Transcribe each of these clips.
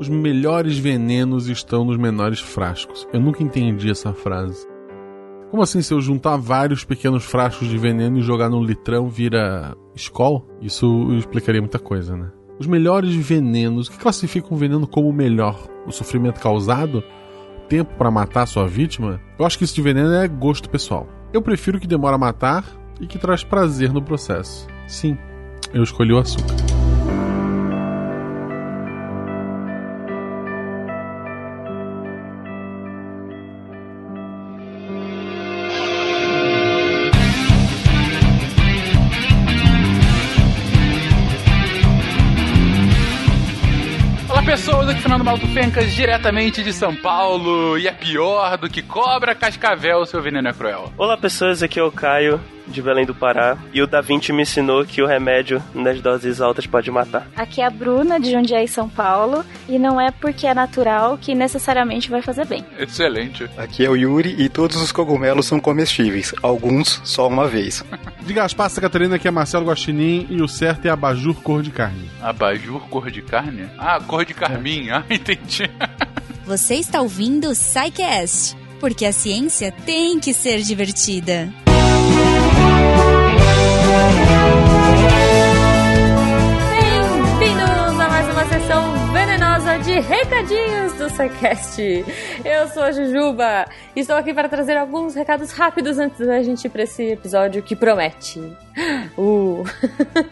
Os melhores venenos estão nos menores frascos. Eu nunca entendi essa frase. Como assim, se eu juntar vários pequenos frascos de veneno e jogar num litrão, vira escola? Isso explicaria muita coisa, né? Os melhores venenos. O que classifica um veneno como melhor? O sofrimento causado? Tempo para matar sua vítima? Eu acho que isso de veneno é gosto pessoal. Eu prefiro que demora a matar e que traz prazer no processo. Sim, eu escolhi o açúcar. Malto Fencas, diretamente de São Paulo, e é pior do que cobra cascavel, seu veneno é cruel. Olá pessoas, aqui é o Caio, de Belém do Pará, e o Da Vinci me ensinou que o remédio nas doses altas pode matar. Aqui é a Bruna, de Jundiaí, São Paulo, e não é porque é natural que necessariamente vai fazer bem. Excelente. Aqui é o Yuri e todos os cogumelos são comestíveis, alguns só uma vez. De Gaspar Santa Catarina, aqui é Marcelo Guaxinim e o certo é abajur cor de carne. Abajur cor de carne? Ah, cor de carmim, ah, entendi. Você está ouvindo o SciCast, porque a ciência tem que ser divertida. Bem-vindos a mais uma sessão venenosa de recadinhos do SciCast. Eu sou a Jujuba e estou aqui para trazer alguns recados rápidos antes da gente ir para esse episódio que promete. Uh.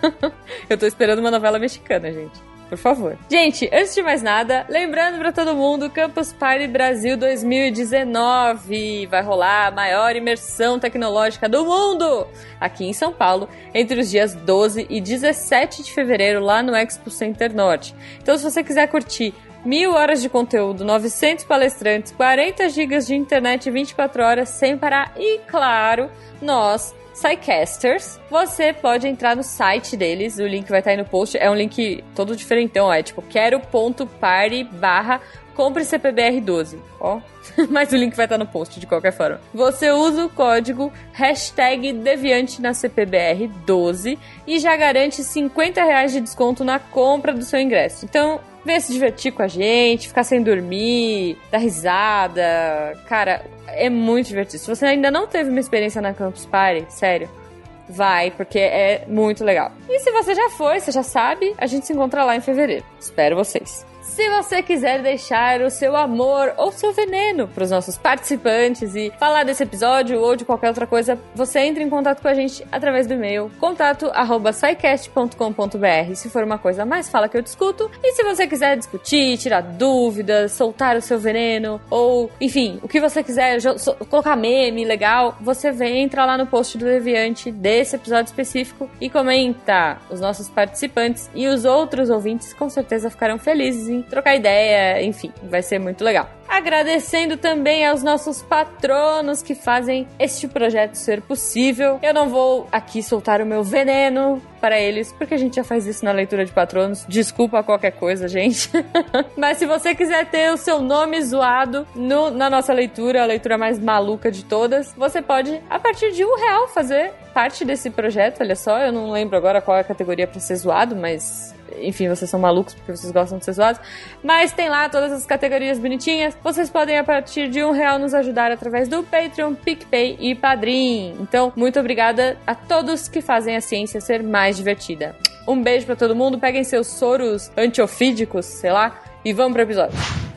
Eu tô esperando uma novela mexicana, gente por favor. Gente, antes de mais nada, lembrando para todo mundo, Campus Party Brasil 2019 vai rolar a maior imersão tecnológica do mundo aqui em São Paulo, entre os dias 12 e 17 de fevereiro lá no Expo Center Norte. Então, se você quiser curtir mil horas de conteúdo, 900 palestrantes, 40 gigas de internet 24 horas sem parar e, claro, nós Psycasters, você pode entrar no site deles, o link vai estar aí no post, é um link todo diferentão, é tipo quero.party barra compre CPBR12, ó. Mas o link vai estar no post de qualquer forma. Você usa o código hashtag Deviante na CPBR12 e já garante 50 reais de desconto na compra do seu ingresso. Então, venha se divertir com a gente, ficar sem dormir, dar risada. Cara, é muito divertido. Se você ainda não teve uma experiência na Campus Party, sério, vai, porque é muito legal. E se você já foi, você já sabe, a gente se encontra lá em fevereiro. Espero vocês. Se você quiser deixar o seu amor ou seu veneno para os nossos participantes e falar desse episódio ou de qualquer outra coisa, você entra em contato com a gente através do e-mail contato@saicast.com.br. Se for uma coisa mais, fala que eu discuto. E se você quiser discutir, tirar dúvidas, soltar o seu veneno ou, enfim, o que você quiser, colocar meme legal, você vem entra lá no post do Deviante desse episódio específico e comenta. Os nossos participantes e os outros ouvintes com certeza ficarão felizes em trocar ideia, enfim, vai ser muito legal. Agradecendo também aos nossos patronos que fazem este projeto ser possível. Eu não vou aqui soltar o meu veneno para eles, porque a gente já faz isso na leitura de patronos. Desculpa qualquer coisa, gente. Mas se você quiser ter o seu nome zoado no, na nossa leitura, a leitura mais maluca de todas, você pode, a partir de um real, fazer parte desse projeto. Olha só, eu não lembro agora qual é a categoria para ser zoado, mas enfim, vocês são malucos porque vocês gostam de ser zoados. Mas tem lá todas as categorias bonitinhas. Vocês podem, a partir de um real, nos ajudar através do Patreon, PicPay e Padrim. Então, muito obrigada a todos que fazem a ciência ser mais divertida. Um beijo para todo mundo. Peguem seus soros antiofídicos, sei lá, e vamos pro episódio.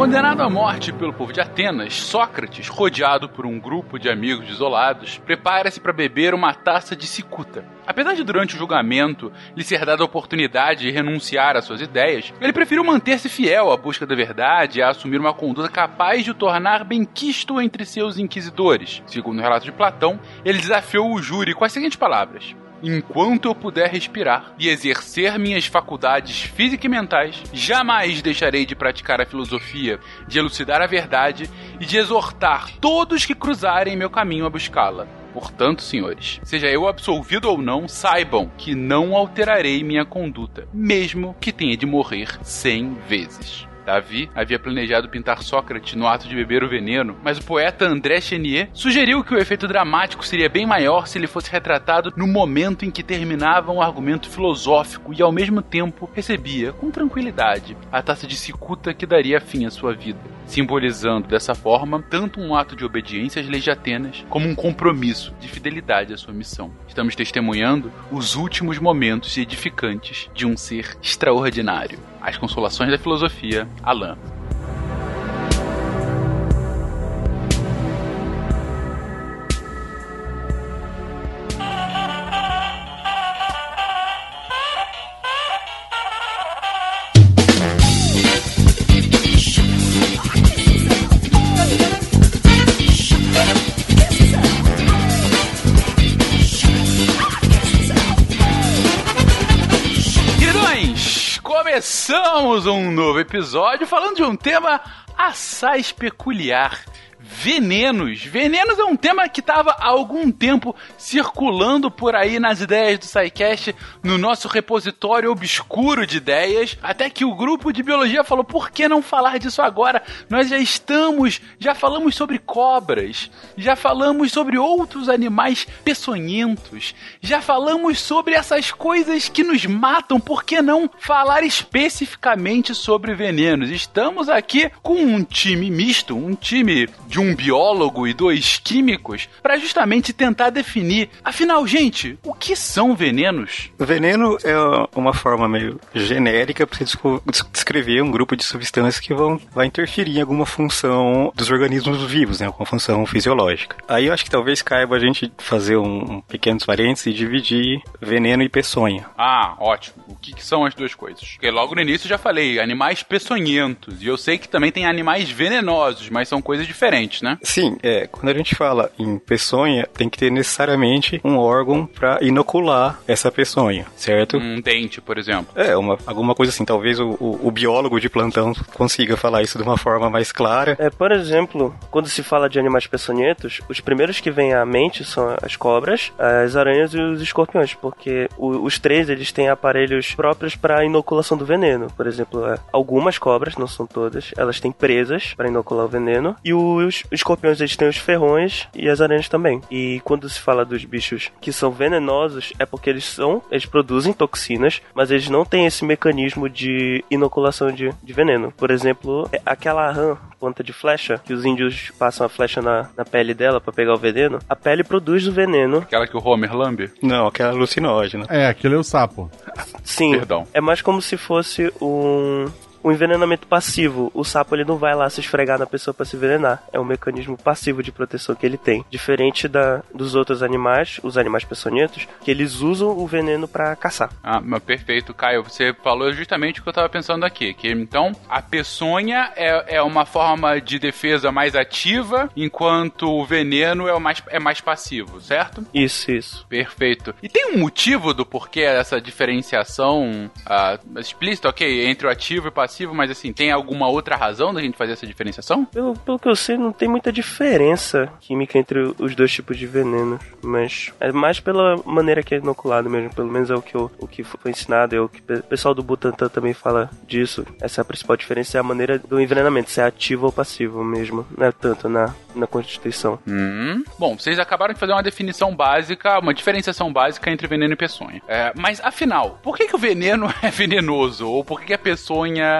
Condenado à morte pelo povo de Atenas, Sócrates, rodeado por um grupo de amigos isolados, prepara-se para beber uma taça de cicuta. Apesar de durante o julgamento lhe ser dada a oportunidade de renunciar às suas ideias, ele preferiu manter-se fiel à busca da verdade e a assumir uma conduta capaz de o tornar benquisto entre seus inquisidores. Segundo o relato de Platão, ele desafiou o júri com as seguintes palavras: enquanto eu puder respirar e exercer minhas faculdades físicas e mentais, jamais deixarei de praticar a filosofia, de elucidar a verdade e de exortar todos que cruzarem meu caminho a buscá-la. Portanto, senhores, seja eu absolvido ou não, saibam que não alterarei minha conduta, mesmo que tenha de morrer cem vezes. Davi havia planejado pintar Sócrates no ato de beber o veneno, mas o poeta André Chenier sugeriu que o efeito dramático seria bem maior se ele fosse retratado no momento em que terminava um argumento filosófico e ao mesmo tempo recebia, com tranquilidade, a taça de cicuta que daria fim à sua vida, simbolizando dessa forma tanto um ato de obediência às leis de Atenas como um compromisso de fidelidade à sua missão. Estamos testemunhando os últimos momentos edificantes de um ser extraordinário. As Consolações da Filosofia, Alain. Um novo episódio falando de um tema assaz peculiar. Venenos. Venenos é um tema que estava há algum tempo circulando por aí nas ideias do SciCast, no nosso repositório obscuro de ideias, até que o grupo de biologia falou: por que não falar disso agora? Nós já estamos, já falamos sobre cobras, já falamos sobre outros animais peçonhentos, já falamos sobre essas coisas que nos matam, por que não falar especificamente sobre venenos? Estamos aqui com um time misto, um time de um biólogo e dois químicos, para justamente tentar definir, afinal, gente, o que são venenos? Veneno é uma forma meio genérica para descrever um grupo de substâncias que vão vai interferir em alguma função dos organismos vivos, né? Alguma função fisiológica. Aí eu acho que talvez caiba a gente fazer um, um pequenos parênteses e dividir veneno e peçonha. Ah, ótimo. O que, que são as duas coisas? Porque logo no início eu já falei, animais peçonhentos. E eu sei que também tem animais venenosos, mas são coisas diferentes, né? Sim, é, quando a gente fala em peçonha, tem que ter necessariamente um órgão para inocular essa peçonha, certo? Um dente, por exemplo. É, uma, alguma coisa assim, talvez o, o- o biólogo de plantão consiga falar isso de uma forma mais clara. É, por exemplo, quando se fala de animais peçonhentos, os primeiros que vêm à mente são as cobras, as aranhas e os escorpiões, porque o- os três eles têm aparelhos próprios para inoculação do veneno. Por exemplo, é, algumas cobras, não são todas, elas têm presas para inocular o veneno, e os escorpiões eles têm os ferrões e as aranhas também. E quando se fala dos bichos que são venenosos, é porque eles são, eles produzem toxinas, mas eles não têm esse mecanismo de inoculação de, de veneno. Por exemplo, é aquela rã ponta de flecha, que os índios passam a flecha na, na pele dela para pegar o veneno, a pele produz o veneno. Aquela que o Homer lambe? Não, aquela alucinógena. É, aquele é o sapo. Sim, Perdão. é mais como se fosse um um envenenamento passivo. O sapo ele não vai lá se esfregar na pessoa para se envenenar. É um mecanismo passivo de proteção que ele tem. Diferente da, dos outros animais, os animais peçonhentos, que eles usam o veneno para caçar. Ah, mas perfeito, Caio. Você falou justamente o que eu tava pensando aqui. Que então a peçonha é, é uma forma de defesa mais ativa, enquanto o veneno é, o mais, é mais passivo, certo? Isso, isso. Perfeito. E tem um motivo do porquê essa diferenciação ah, explícita, ok, entre o ativo e o passivo, mas assim, tem alguma outra razão da gente fazer essa diferenciação? Pelo, pelo que eu sei, não tem muita diferença química entre os dois tipos de veneno, mas é mais pela maneira que é inoculado mesmo, pelo menos é o que, eu, o que foi ensinado, é o que o pessoal do Butantan também fala disso. Essa é a principal diferença, é a maneira do envenenamento, se é ativo ou passivo mesmo, não é tanto na, na Constituição. Hum. Bom, vocês acabaram de fazer uma definição básica, uma diferenciação básica entre veneno e peçonha. É, mas afinal, por que, que o veneno é venenoso? Ou por que, que a peçonha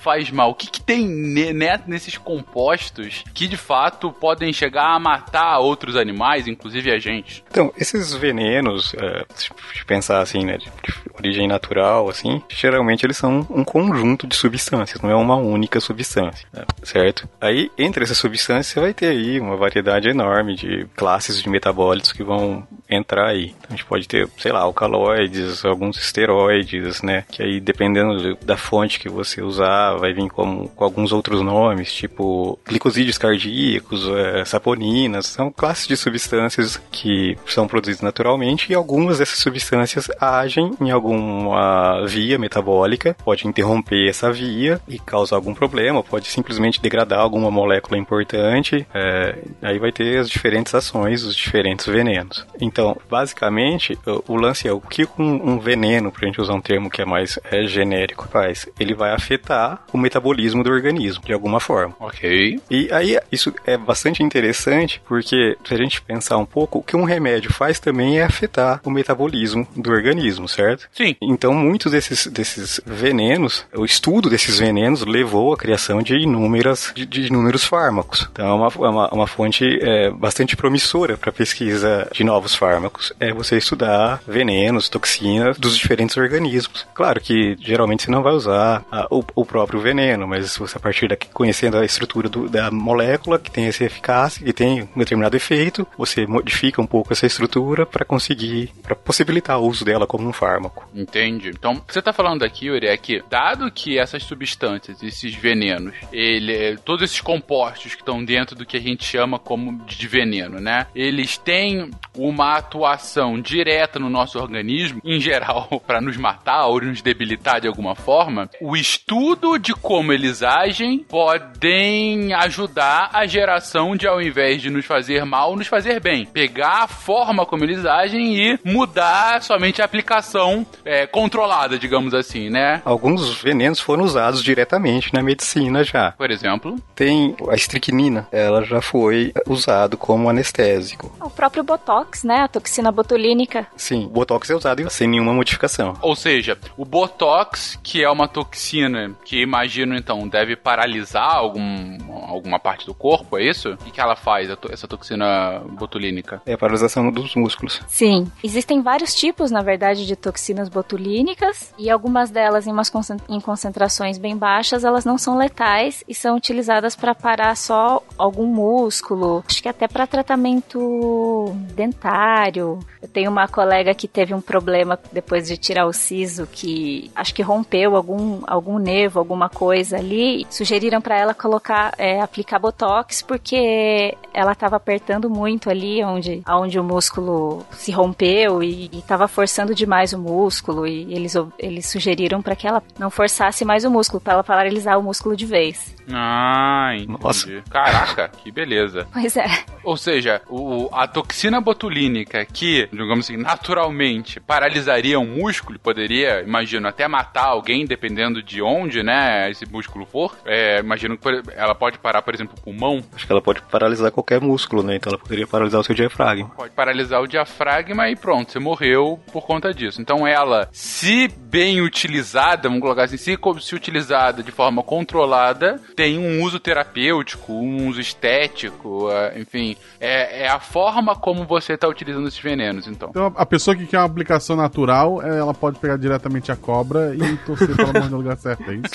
faz mal? O que, que tem ne- nesses compostos que de fato podem chegar a matar outros animais, inclusive a gente? Então, esses venenos, é, se pensar assim, né, de, origem natural, assim, geralmente eles são um conjunto de substâncias, não é uma única substância, né, certo? Aí, entre essas substâncias, você vai ter aí uma variedade enorme de classes de metabólitos que vão entrar aí. Então, a gente pode ter, sei lá, alcaloides, alguns esteroides, né, que aí, dependendo do- da fonte que você usar, vai vir com, com alguns outros nomes, tipo glicosídeos cardíacos, é, saponinas, são classes de substâncias que são produzidas naturalmente e algumas dessas substâncias agem em alguma via metabólica, pode interromper essa via e causar algum problema, pode simplesmente degradar alguma molécula importante, é, aí vai ter as diferentes ações, os diferentes venenos. Então, basicamente, o, o lance é o que um, um veneno, pra gente usar um termo que é mais é, genérico, faz? Ele vai afetar o metabolismo do organismo, de alguma forma. Ok. E aí, isso é bastante interessante, porque se a gente pensar um pouco, o que um remédio faz também é afetar o metabolismo do organismo, certo? Sim. Então, muitos desses, desses venenos, o estudo desses venenos levou à criação de inúmeras, de, de inúmeros fármacos. Então, é uma, é uma, uma fonte é, bastante promissora para pesquisa de novos fármacos. É você estudar venenos, toxinas dos diferentes organismos. Claro que geralmente você não vai usar a, o, o, próprio veneno, mas você a partir daqui conhecendo a estrutura do, da molécula que tem essa eficácia, que tem um determinado efeito, você modifica um pouco essa estrutura para conseguir, para possibilitar o uso dela como um fármaco. Entende? Então, você está falando aqui, Yuri, é que dado que essas substâncias, esses venenos, ele, todos esses compostos que estão dentro do que a gente chama como de veneno, né? Eles têm uma atuação direta no nosso organismo, em geral, para nos matar ou nos debilitar de alguma forma. O estudo de como eles agem podem ajudar a geração de, ao invés de nos fazer mal, nos fazer bem. Pegar a forma como eles agem e mudar somente a aplicação é, controlada, digamos assim, né? Alguns venenos foram usados diretamente na medicina já. Por exemplo? Tem a estricnina, ela já foi usado como anestésico. O próprio Botox, né? A toxina botulínica. Sim, o Botox é usado sem nenhuma modificação. Ou seja, o Botox, que é uma toxina que imagino então deve paralisar algum, alguma parte do corpo, é isso? O que ela faz, essa toxina botulínica? É a paralisação dos músculos. Sim. Existem vários tipos, na verdade, de toxinas botulínicas e algumas delas em, umas em concentrações bem baixas, elas não são letais e são utilizadas para parar só algum músculo, acho que até para tratamento dentário. Eu tenho uma colega que teve um problema depois de tirar o siso que acho que rompeu algum algum nervo, alguma coisa ali. Sugeriram para ela colocar é, aplicar botox porque ela estava apertando muito ali onde aonde o músculo se rompeu e estava forçando demais o músculo e eles eles sugeriram para que ela não forçasse mais o músculo para ela paralisar o músculo de vez. Ah, entendi. Nossa. Caraca, que beleza. Pois é. Ou seja, o, a toxina botulínica que, digamos assim, naturalmente paralisaria um músculo, poderia, imagino, até matar alguém, dependendo de onde, né, esse músculo for. É, imagino que ela pode parar, por exemplo, o pulmão. Acho que ela pode paralisar qualquer músculo, né? Então ela poderia paralisar o seu diafragma. Pode paralisar o diafragma e pronto, você morreu por conta disso. Então ela, se bem utilizada, vamos colocar assim, se, se utilizada de forma controlada, tem um uso terapêutico, um uso estético, é, enfim, é, é a forma como você está utilizando esses venenos, então. Então, a pessoa que quer uma aplicação natural, é, ela pode pegar diretamente a cobra e torcer pra ela morrer no lugar certo, é isso?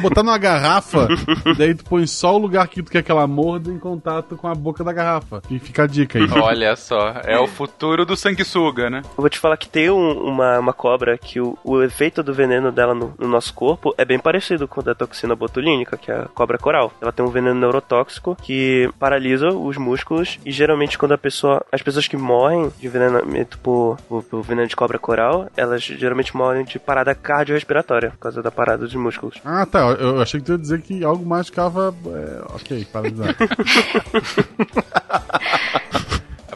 Botar numa garrafa, daí tu põe só o lugar que tu quer que ela morda em contato com a boca da garrafa. E fica a dica aí. Olha só, é o futuro do sanguessuga, né? Eu vou te falar que tem um, uma, uma cobra que o, o efeito do veneno dela no, no nosso corpo é bem parecido com o da toxina botulínica que é a cobra coral. Ela tem um veneno neurotóxico que paralisa os músculos e geralmente quando a pessoa, as pessoas que morrem de envenenamento por, por, por veneno de cobra coral, elas geralmente morrem de parada cardiorrespiratória por causa da parada dos músculos. Ah, tá. Eu achei que tu ia dizer que algo mais ficava. É, ok, paralisado.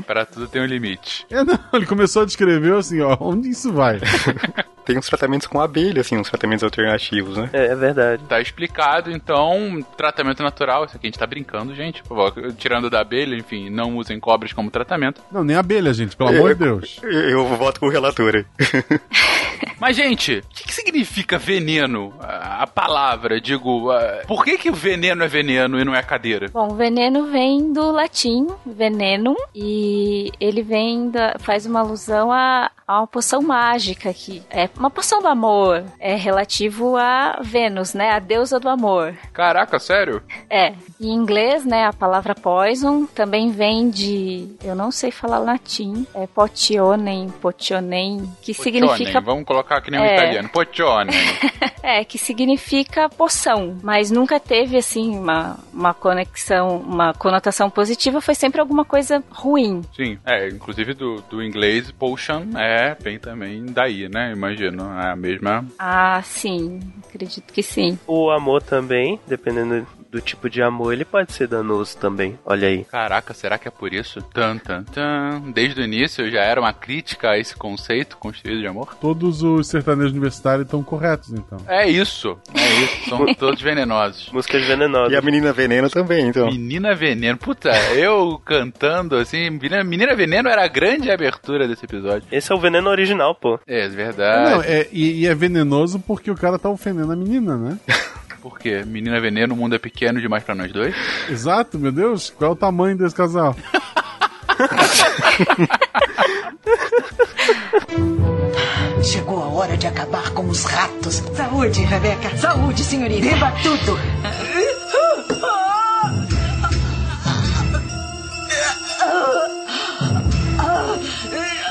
Para tudo tem um limite. É, não, ele começou a descrever assim, ó, onde isso vai? tem uns tratamentos com abelha, assim, uns tratamentos alternativos, né? É, é verdade. Tá explicado, então, tratamento natural, isso aqui a gente tá brincando, gente. Tirando da abelha, enfim, não usem cobras como tratamento. Não, nem abelha, gente, pelo amor de Deus. Eu, eu voto com o relator aí. Mas, gente, o que, que, significa veneno? A, a palavra, digo, a, por que, que o veneno é veneno e não é cadeira? Bom, veneno vem do latim venenum e ele vem da, faz uma alusão a, a uma poção mágica que é uma poção do amor. É relativo a Vênus, né? A deusa do amor. Caraca, sério? É. Em inglês, né, a palavra poison também vem de, eu não sei falar latim, é potionem, potionem, que potionem. significa Vamos colocar aqui no é. italiano, potionem. é, que significa poção, mas nunca teve assim uma, uma conexão, uma conotação positiva, foi sempre alguma coisa ruim. Sim, é, inclusive do, do inglês potion é bem também daí, né? Imagino, é a mesma. Ah, sim, acredito que sim. O amor também, dependendo do tipo de amor, ele pode ser danoso também. Olha aí. Caraca, será que é por isso? Tan, tan, tan. Desde o início já era uma crítica a esse conceito construído de amor? Todos os sertanejos universitários estão corretos, então. É isso. É isso. São todos venenosos. Músicas venenosas. E a menina veneno também, então. Menina Veneno. Puta, eu cantando assim. Menina, Menina Veneno era a grande abertura desse episódio. Esse é o veneno original, pô. É, verdade. Não, é, e, e é venenoso porque o cara tá ofendendo a menina, né? Por quê? Menina Veneno, o mundo é pequeno demais pra nós dois? Exato, meu Deus, qual é o tamanho desse casal? Chegou a hora de acabar com os ratos. Saúde, Rebeca. Saúde, senhorita. Beba tudo.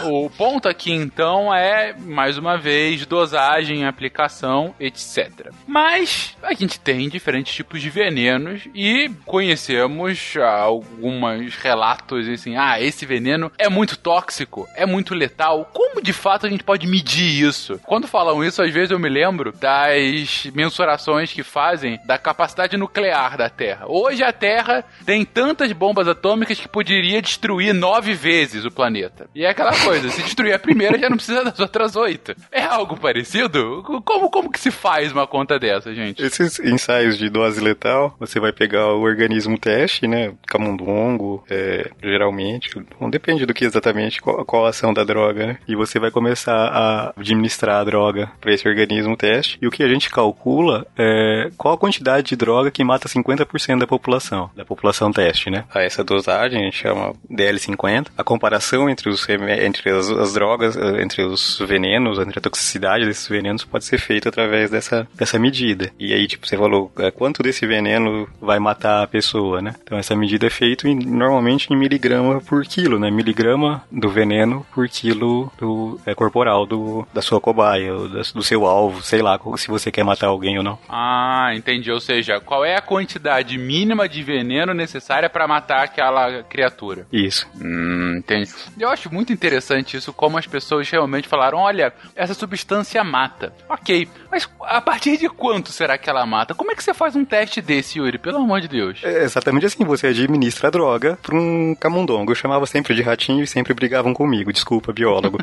O ponto aqui então é, mais uma vez, dosagem, aplicação, etc. Mas a gente tem diferentes tipos de venenos e conhecemos alguns relatos assim: ah, esse veneno é muito tóxico, é muito letal. Como de fato a gente pode medir isso? Quando falam isso, às vezes eu me lembro das mensurações que fazem da capacidade nuclear da Terra. Hoje a Terra tem tantas bombas atômicas que poderia destruir nove vezes o planeta. E é aquela coisa coisa. Se destruir a primeira, já não precisa das outras oito. É algo parecido? Como, como que se faz uma conta dessa, gente? Esses ensaios de dose letal, você vai pegar o organismo teste, né? Camundongo, é, geralmente. Não depende do que exatamente, qual, qual a ação da droga, né? E você vai começar a administrar a droga para esse organismo teste. E o que a gente calcula é qual a quantidade de droga que mata 50% da população, da população teste, né? A essa dosagem a gente chama DL50. A comparação entre os entre as, as, drogas, eh, entre os venenos, entre a toxicidade desses venenos pode ser feita através dessa, dessa medida. E aí, tipo, você falou é, quanto desse veneno vai matar a pessoa, né? Então essa medida é feita em, normalmente em miligrama por quilo, né? Miligrama do veneno por quilo do, é, corporal do, da sua cobaia, do, do seu alvo, sei lá, se você quer matar alguém ou não. Ah, entendi. Ou seja, qual é a quantidade mínima de veneno necessária para matar aquela criatura? Isso. Hum, entendi. Eu acho muito interessante interessante isso, como as pessoas realmente falaram: olha, essa substância mata. Ok, mas a partir de quanto será que ela mata? Como é que você faz um teste desse, Yuri? Pelo amor de Deus. É exatamente assim: você administra a droga para um camundongo. Eu chamava sempre de ratinho e sempre brigavam comigo. Desculpa, biólogo.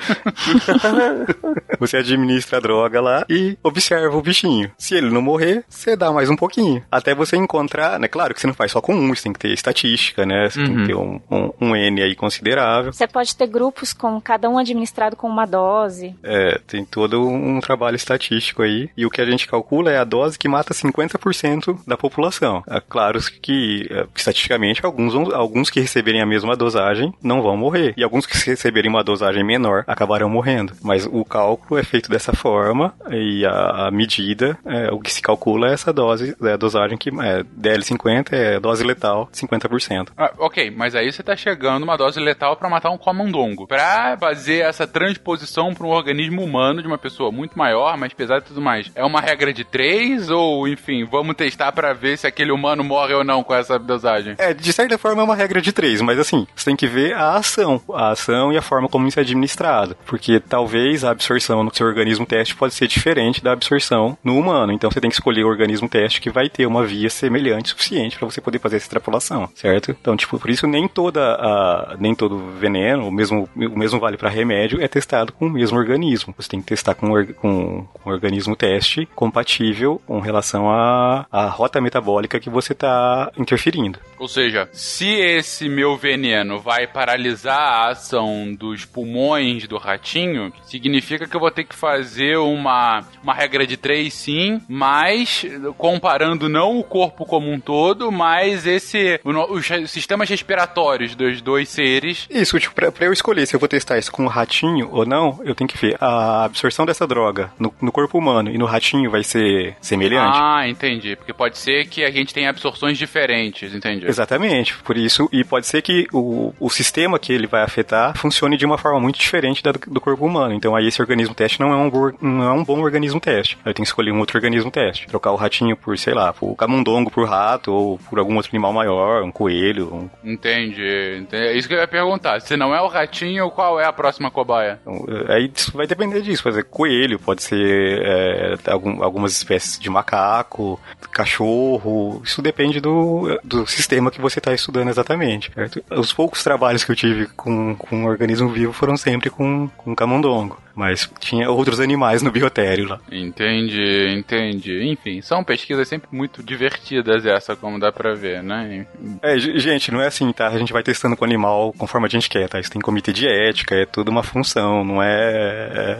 você administra a droga lá e observa o bichinho. Se ele não morrer, você dá mais um pouquinho. Até você encontrar, né? Claro que você não faz só com um, você tem que ter estatística, né? Você uhum. tem que ter um, um, um N aí considerável. Você pode ter grupos com cada um administrado com uma dose. É, tem todo um trabalho estatístico aí. E o que a gente calcula é a dose que mata 50% da população. É claro que, é, estatisticamente, alguns, alguns que receberem a mesma dosagem não vão morrer. E alguns que receberem uma dosagem menor acabarão morrendo. Mas o cálculo é feito dessa forma e a, a medida, é, o que se calcula é essa dose, é a dosagem que é DL50 é dose letal 50%. Ah, ok, mas aí você tá chegando uma dose letal para matar um camundongo. Pra fazer essa transposição para um organismo humano de uma pessoa muito maior, mais pesada e tudo mais, é uma regra de três ou, enfim, vamos testar para ver se aquele humano morre ou não com essa dosagem? É, de certa forma é uma regra de três, mas assim, você tem que ver a ação, a ação e a forma como isso é administrado, porque talvez a absorção no seu organismo teste pode ser diferente da absorção no humano, então você tem que escolher o organismo teste que vai ter uma via semelhante suficiente para você poder fazer essa extrapolação, certo? Então, tipo, por isso nem toda a, nem todo veneno, o mesmo, o mesmo vale para remédio, é testado com o mesmo organismo. Você tem que testar com, com, com um organismo teste compatível com relação à, à rota metabólica que você está interferindo. Ou seja, se esse meu veneno vai paralisar a ação dos pulmões do ratinho, significa que eu vou ter que fazer uma, uma regra de três, sim, mas comparando não o corpo como um todo, mas esse os sistemas respiratórios dos dois seres. Isso, tipo, pra, pra eu escolher se eu vou testar isso com o ratinho ou não, eu tenho que ver a absorção dessa droga no, no corpo humano e no ratinho vai ser semelhante. Ah, entendi. Porque pode ser que a gente tenha absorções diferentes, entendi. Exatamente. Por isso, e pode ser que o, o sistema que ele vai afetar funcione de uma forma muito diferente da do, corpo humano. Então aí esse organismo teste não é um, não é um bom organismo teste. Eu tenho que escolher um outro organismo teste. Trocar o ratinho por, sei lá, por camundongo por rato ou por algum outro animal maior, um coelho. Um... Entendi. Entendi. É isso que eu ia perguntar. Se não é o ratinho, qual é a próxima cobaia? Então, é, aí isso vai depender disso. Por exemplo, coelho, pode ser é, algum- algumas espécies de macaco, cachorro. Isso depende do, do sistema que você está estudando exatamente. certo? Os poucos trabalhos que eu tive com, com um organismo vivo foram sempre com, com camundongo. Mas tinha outros animais no biotério lá. Entendi, entendi. Enfim, são pesquisas sempre muito divertidas essa, como dá pra ver, né? É, ge- gente, não é assim, tá? A gente vai testando com o animal conforme a gente quer, tá? Isso tem comitê de ética, é tudo uma função, não é,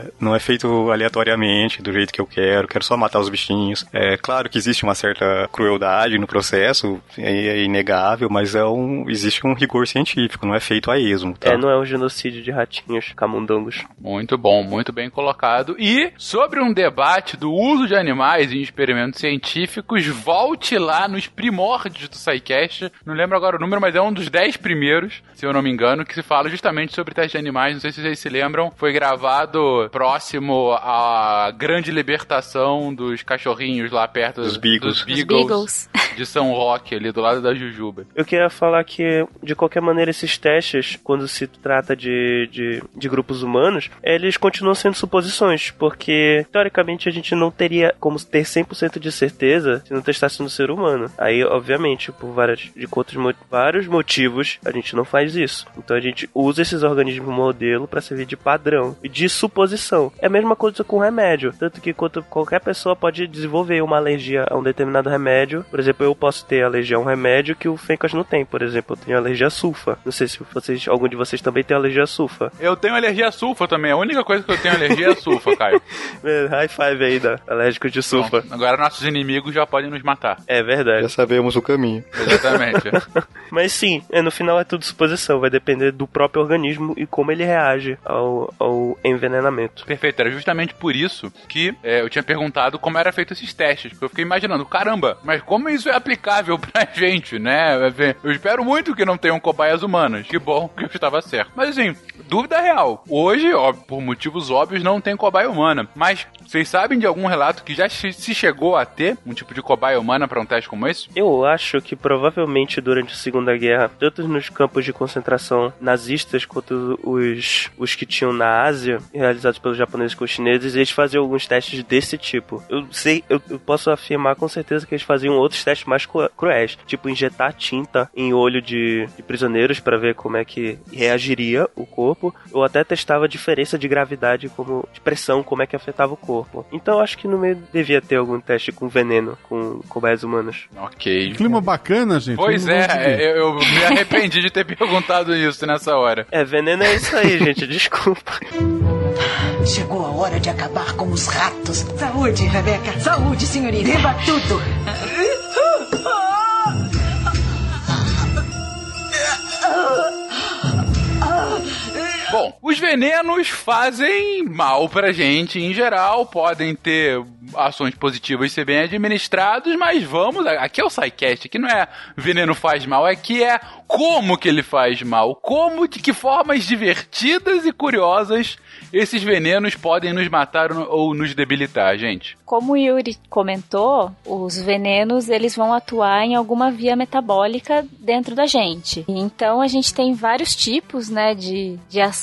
é- não é feito aleatoriamente, do jeito que eu quero, quero só matar os bichinhos. É claro que existe uma certa crueldade no processo, é, é inegável, mas é um, existe um rigor científico, não é feito a esmo, tá? É, não é um genocídio de ratinhos, camundongos. Muito bom, muito bem colocado. E sobre um debate do uso de animais em experimentos científicos, volte lá nos primórdios do SciCast. Não lembro agora o número, mas é um dos dez primeiros, se eu não me engano, que se fala justamente sobre testes de animais. Não sei se vocês se lembram. Foi gravado próximo à grande libertação dos cachorrinhos lá perto Dos beagles. dos Os beagles Beagles. de São Roque, ali do lado da Jujuba. Eu queria falar que, de qualquer maneira, esses testes, quando se trata de, de, de grupos humanos, eles continuam sendo suposições, porque, teoricamente, a gente não teria como ter 100% de certeza se não testasse no ser humano. Aí, obviamente, por várias, de outros, vários motivos, a gente não faz isso. Então a gente usa esses organismos modelo para servir de padrão e de suposição. É a mesma coisa com remédio, tanto que quanto qualquer pessoa pode desenvolver uma alergia a um determinado remédio. Por exemplo, eu posso ter alergia a um remédio que o Fencas não tem. Por exemplo, eu tenho alergia a sulfa. Não sei se vocês, algum de vocês também tem alergia a sulfa. Eu tenho alergia a sulfa também. A única coisa que eu tenho alergia é a sulfa, Caio. É, High five aí da alérgico de sulfa. Pronto. Agora nossos inimigos já podem nos matar. É verdade. Já sabemos o caminho. Exatamente. Mas sim, é, no final é tudo suposição. Vai depender do próprio organismo e como ele reage ao, ao envenenamento. Perfeito, era justamente por isso que é, eu tinha perguntado como era feito esses testes. Porque eu fiquei imaginando, caramba, mas como isso é aplicável pra gente, né? Eu espero muito que não tenham cobaias humanas. Que bom que eu estava certo. Mas assim, dúvida real. Hoje, ó, por motivos óbvios, não tem cobaia humana. Mas vocês sabem de algum relato que já se chegou a ter um tipo de cobaia humana pra um teste como esse? Eu acho que provavelmente durante a Segunda Guerra, tanto nos campos de concentração nazistas quanto os, os que tinham na Ásia, realizados pelos japoneses com os chineses, eles faziam alguns testes desse tipo. Eu sei, eu, eu posso afirmar com certeza que eles faziam outros testes mais cru- cruéis, tipo injetar tinta em olho de, de prisioneiros para ver como é que reagiria o corpo, ou até testava a diferença de gravidade, como de pressão, como é que afetava o corpo. Então eu acho que no meio devia ter algum teste com veneno, com cobaias humanas. Ok. Clima bacana, gente. Pois é, eu, eu me arrependi de ter perguntado isso nessa hora. É, veneno é isso aí, gente, desculpa. Chegou a hora de acabar com os ratos. Saúde, Rebeca. Saúde, senhorita. Beba tudo. Bom, os venenos fazem mal pra gente em geral, podem ter ações positivas e ser bem administrados, mas vamos, aqui é o SciCast, aqui não é veneno faz mal, aqui é como que ele faz mal, como, de que formas divertidas e curiosas esses venenos podem nos matar ou nos debilitar, gente. Como o Yuri comentou, os venenos eles vão atuar em alguma via metabólica dentro da gente. Então a gente tem vários tipos, né, de, de ações,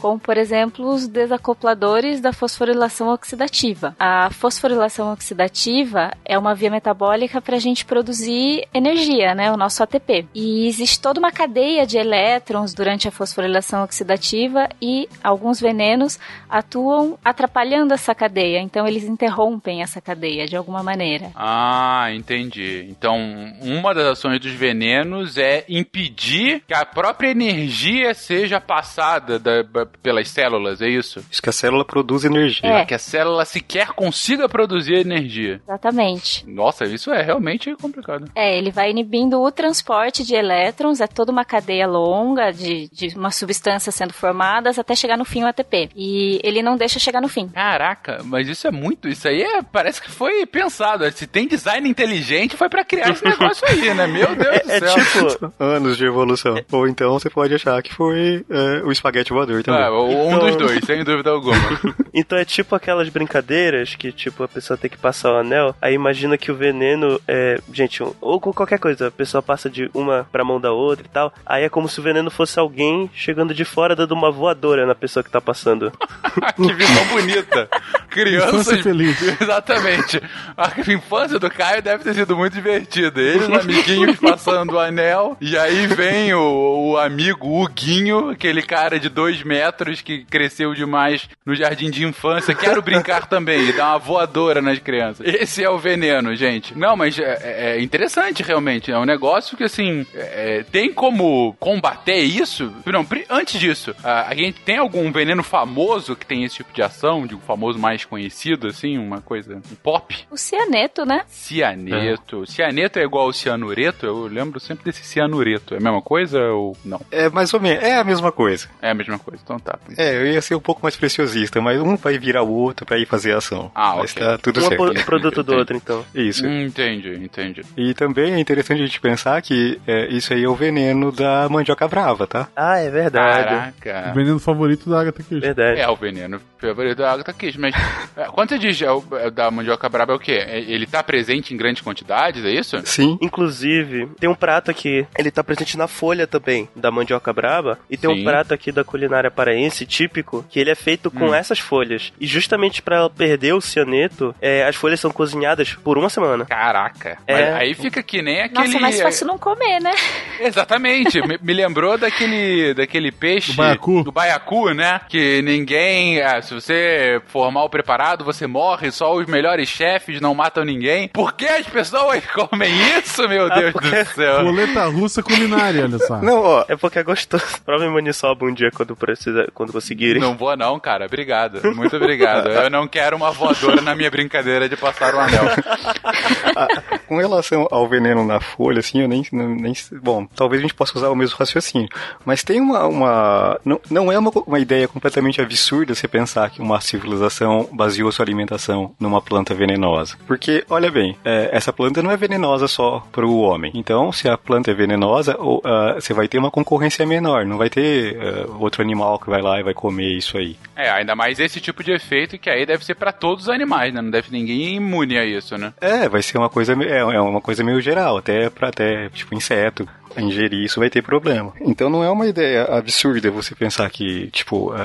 como por exemplo os desacopladores da fosforilação oxidativa. A fosforilação oxidativa é uma via metabólica para a gente produzir energia, né, o nosso ATP. E existe toda uma cadeia de elétrons durante a fosforilação oxidativa e alguns venenos atuam atrapalhando essa cadeia. Então eles interrompem essa cadeia de alguma maneira. Ah, entendi. Então, uma das ações dos venenos é impedir que a própria energia seja passada da- pelas células, é isso? Isso que a célula produz energia. É. Que a célula sequer consiga produzir energia. Exatamente. Nossa, isso é realmente complicado. É, ele vai inibindo o transporte de elétrons, é toda uma cadeia longa de, de uma substância sendo formadas até chegar no fim o ATP. E ele não deixa chegar no fim. Caraca, mas isso é muito. Isso aí é, parece que foi pensado. Se tem design inteligente, foi pra criar esse negócio aí, né? Meu Deus É, é do céu. tipo, Anos de evolução. Ou então você pode achar que foi é, o espaguete voador também. Ah, um Então- dos dois, sem dúvida alguma. então é tipo aquelas brincadeiras que tipo, a pessoa tem que passar o anel, aí imagina que o veneno é, gente, um- ou com qualquer coisa, a pessoa passa de uma pra mão da outra e tal, aí é como se o veneno fosse alguém chegando de fora dando uma voadora na pessoa que tá passando. que visão bonita. Crianças. Infância feliz. Exatamente. A infância do Caio deve ter sido muito divertida. Ele, os amiguinhos passando o anel. E aí vem o, o amigo o Huguinho, aquele cara de dois metros que cresceu demais no jardim de infância. Quero brincar também e dar uma voadora nas crianças. Esse é o veneno, gente. Não, mas é, é interessante realmente. É um negócio que, assim, é, tem como combater isso? Não, antes disso, a, a gente tem algum veneno famoso que tem esse tipo de ação? De um famoso mais conhecido, assim, uma coisa um pop? O cianeto, né? Cianeto. Cianeto é igual ao cianureto? Eu lembro sempre desse cianureto. É a mesma coisa ou não? É mais ou menos, é a mesma coisa. É a mesma coisa, então tá. É, eu ia ser um pouco mais preciosista, mas um vai virar o outro pra ir fazer a ação. Ah, mas ok. tá tudo um é certo. pro- produto do outro, então. Isso. Hum, entendi, entendi. E também é interessante a gente pensar que é, isso aí é o veneno da mandioca brava, tá? Ah, é verdade. O Caraca. veneno favorito da Agatha Christie. Verdade. É o veneno favorito da Agatha Christie, mas é, quando você diz é o- é da mandioca braba é o quê? É- Ele tá presente em grandes quantidades, é isso? Sim. Inclusive, tem um prato aqui, ele tá presente na folha também, da mandioca braba, e tem Sim. um prato aqui da culinária paraense típico, que ele é feito com Hum. essas folhas. E justamente pra ela perder o cianeto, é, as folhas são cozinhadas por uma semana. Caraca. É. Aí fica que nem aquele. Nossa, mais fácil não comer, né? Exatamente. me, me lembrou daquele, daquele peixe. Do baiacu. Do baiacu, né? Que ninguém. ah, se você for mal preparado, você morre. Só os melhores chefes não matam ninguém. Por que as pessoas comem isso, meu Ah, Deus porque- do céu? Roleta russa culinária, olha só. Não, ó, É porque é gostoso. Prova em maniçoba um dia quando precisa, quando conseguirem. Não vou não, cara. Obrigado. Muito obrigado. Eu não quero uma voadora na minha brincadeira de passar o anel. com relação ao veneno na folha, assim, eu nem, nem. Bom, talvez a gente possa usar o mesmo raciocínio. Mas tem uma. uma não, não é uma, uma ideia completamente absurda você pensar que uma civilização baseou sua alimentação numa planta venenosa. Porque, olha bem, é, essa planta não é venenosa só para o homem. Então, se a planta é venenosa, ou, ah, você vai ter uma concorrência menor. Não vai ter ah, outro animal que vai lá e vai comer isso aí. É, ainda mais esse tipo de efeito que aí deve ser pra todos os animais, né? Não deve ninguém imune a isso, né? É, vai ser uma coisa, é, é uma coisa meio geral, até para até tipo inseto ingerir isso vai ter problema. Então não é uma ideia absurda você pensar que tipo a-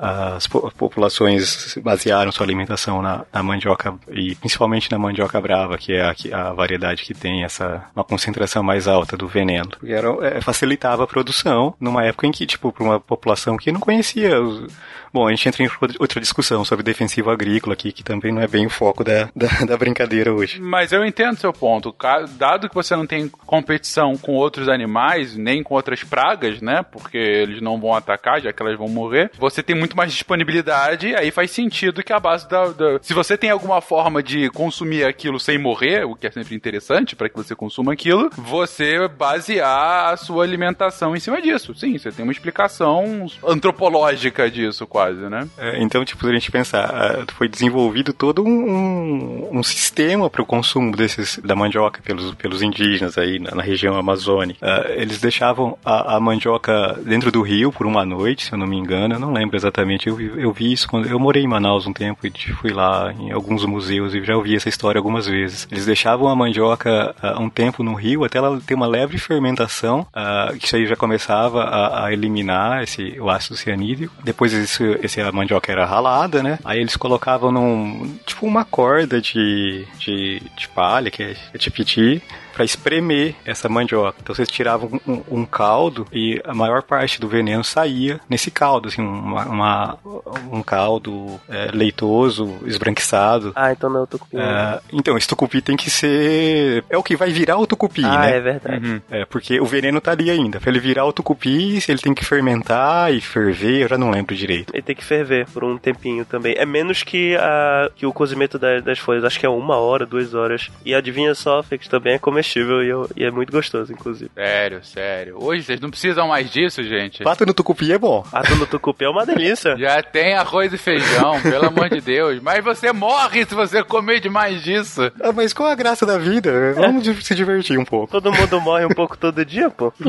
a- as po- populações basearam sua alimentação na, na mandioca e principalmente na mandioca brava, que é a, a variedade que tem essa uma concentração mais alta do veneno. Porque era, é, facilitava a produção numa época em que tipo para uma população que não conhecia os, Bom, a gente entra em outra discussão sobre defensivo agrícola aqui, que também não é bem o foco da, da, da brincadeira hoje. Mas eu entendo seu ponto. Dado que você não tem competição com outros animais, nem com outras pragas, né? Porque eles não vão atacar, já que elas vão morrer. Você tem muito mais disponibilidade, aí faz sentido que a base da. da- Se você tem alguma forma de consumir aquilo sem morrer, o que é sempre interessante para que você consuma aquilo, você basear a sua alimentação em cima disso. Sim, você tem uma explicação antropológica disso, quase, né? É, então, tipo, se a gente pensar, foi desenvolvido todo um, um, sistema para o consumo desses da mandioca pelos, pelos indígenas aí na, na região amazônica. Ah, eles deixavam a, a mandioca dentro do rio por uma noite, se eu não me engano, eu não lembro exatamente. Eu, eu vi isso quando eu morei em Manaus um tempo e fui lá em alguns museus e já ouvi essa história algumas vezes. Eles deixavam a mandioca ah, um tempo no rio até ela ter uma leve fermentação, ah, que isso aí já começava a, a eliminar esse o ácido cianídrico. Depois isso, esse a mandioca era ralada, né? Aí eles colocavam num tipo uma corda de, de, de palha, que é, é tipiti, para espremer essa mandioca. Então vocês tiravam um, um- caldo e a maior parte do veneno saía nesse caldo, assim, uma, uma- um caldo é, leitoso, esbranquiçado. Ah, então não, eu tô com. É, então, esse tucupi tem que ser. É o que vai virar o tucupi, ah, né? é verdade. É, porque o veneno tá ali ainda. Pra ele virar o tucupi, ele tem que fermentar e ferver, eu já não lembro direito. Ele tem que ferver por um tempinho também. É menos que, a, que o cozimento da- das folhas. Acho que é uma hora, duas horas. E adivinha só, Fix, também é comestível e, eu- e é muito gostoso, inclusive. Sério, sério. Hoje vocês não precisam mais disso, gente. Pato no tucupi é bom. A do tucupi é uma delícia. Já tem arroz e feijão, pelo amor de Deus. Mas você morre se você comer demais disso. Ah, mas qual a graça da vida? Vamos se divertir um pouco. Todo mundo morre um pouco todo dia, pô.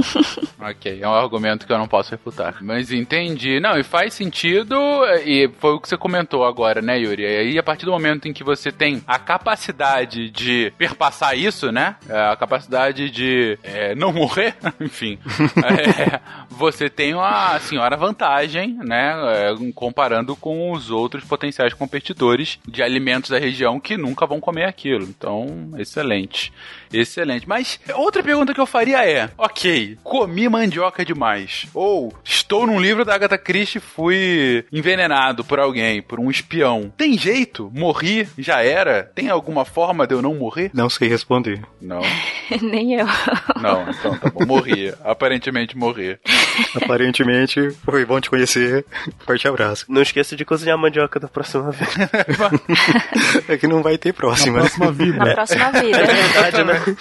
Ok, é um argumento que eu não posso refutar. Mas entendi. Não, e faz sentido, e foi o que você comentou agora, né, Yuri? E aí, a partir do momento em que você tem a capacidade de perpassar isso, né? A capacidade de é, não morrer, enfim. é, você tem uma senhora vantagem, né? é, comparando com os outros potenciais competidores de alimentos da região que nunca vão comer aquilo. Então, excelente. Excelente. Mas outra pergunta que eu faria é: ok, comi mandioca demais. Ou estou num livro da Agatha Christie e fui envenenado por alguém, por um espião. Tem jeito? Morri? Já era? Tem alguma forma de eu não morrer? Não sei responder. Não. Nem eu. Não, então tá bom. Morri. Aparentemente morri. Aparentemente, foi bom te conhecer. Forte abraço. Não esqueça de cozinhar mandioca da próxima vez. É que não vai ter próxima. Na próxima vida. Na próxima vida. Verdade, né?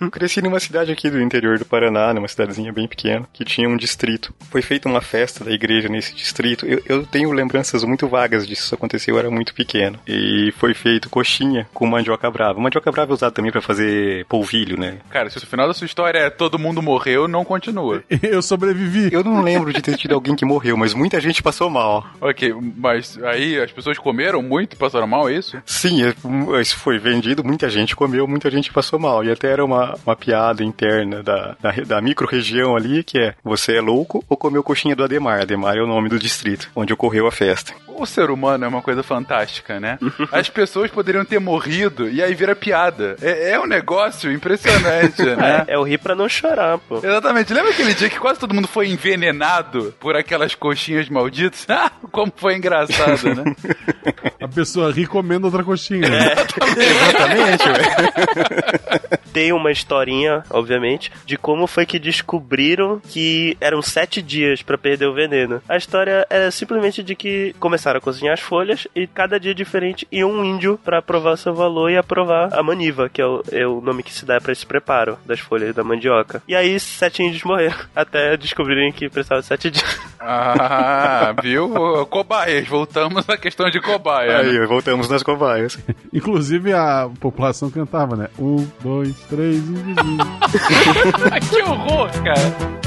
Eu cresci numa cidade aqui do interior do Paraná, numa cidadezinha bem pequena, que tinha um distrito. Foi feita uma festa da igreja nesse distrito. Eu, eu tenho lembranças muito vagas disso. Isso aconteceu, eu era muito pequeno. E foi feito coxinha com mandioca brava. Mandioca brava é usada também pra fazer polvilho, né? Cara, se o final da sua história é todo mundo morreu, não continua. Eu sobrevivi. Eu não lembro de ter tido alguém que morreu, mas muita gente passou mal. Ok, mas aí as pessoas comeram muito e passaram mal, é isso? Sim, é- isso foi vendido, muita gente comeu, muita gente passou mal. E até era uma, uma piada interna da, da, da micro-região ali, que é você é louco ou comeu coxinha do Ademar? Ademar é o nome do distrito, onde ocorreu a festa. O ser humano é uma coisa fantástica, né? As pessoas poderiam ter morrido e aí vira piada. É, é um negócio impressionante, né? É o rir pra não chorar, pô. Exatamente. Lembra aquele dia que quase todo mundo foi envenenado por aquelas coxinhas malditas? Ah, como foi engraçado, né? A pessoa ri comendo outra coxinha. Exatamente, velho. Tem uma historinha, obviamente, de como foi que descobriram que eram sete dias pra perder o veneno. A história é simplesmente de que começaram a cozinhar as folhas e cada dia diferente ia um índio pra provar seu valor e aprovar a maniva, que é o, é o nome que se dá pra esse preparo das folhas da mandioca. E aí sete índios morreram, até descobrirem que precisava de sete dias. Ah, viu? Cobaias. Voltamos à questão de cobaia. né? Aí, voltamos nas cobaias. Inclusive a população cantava, né? Um, dois, três vizinho. que horror, cara.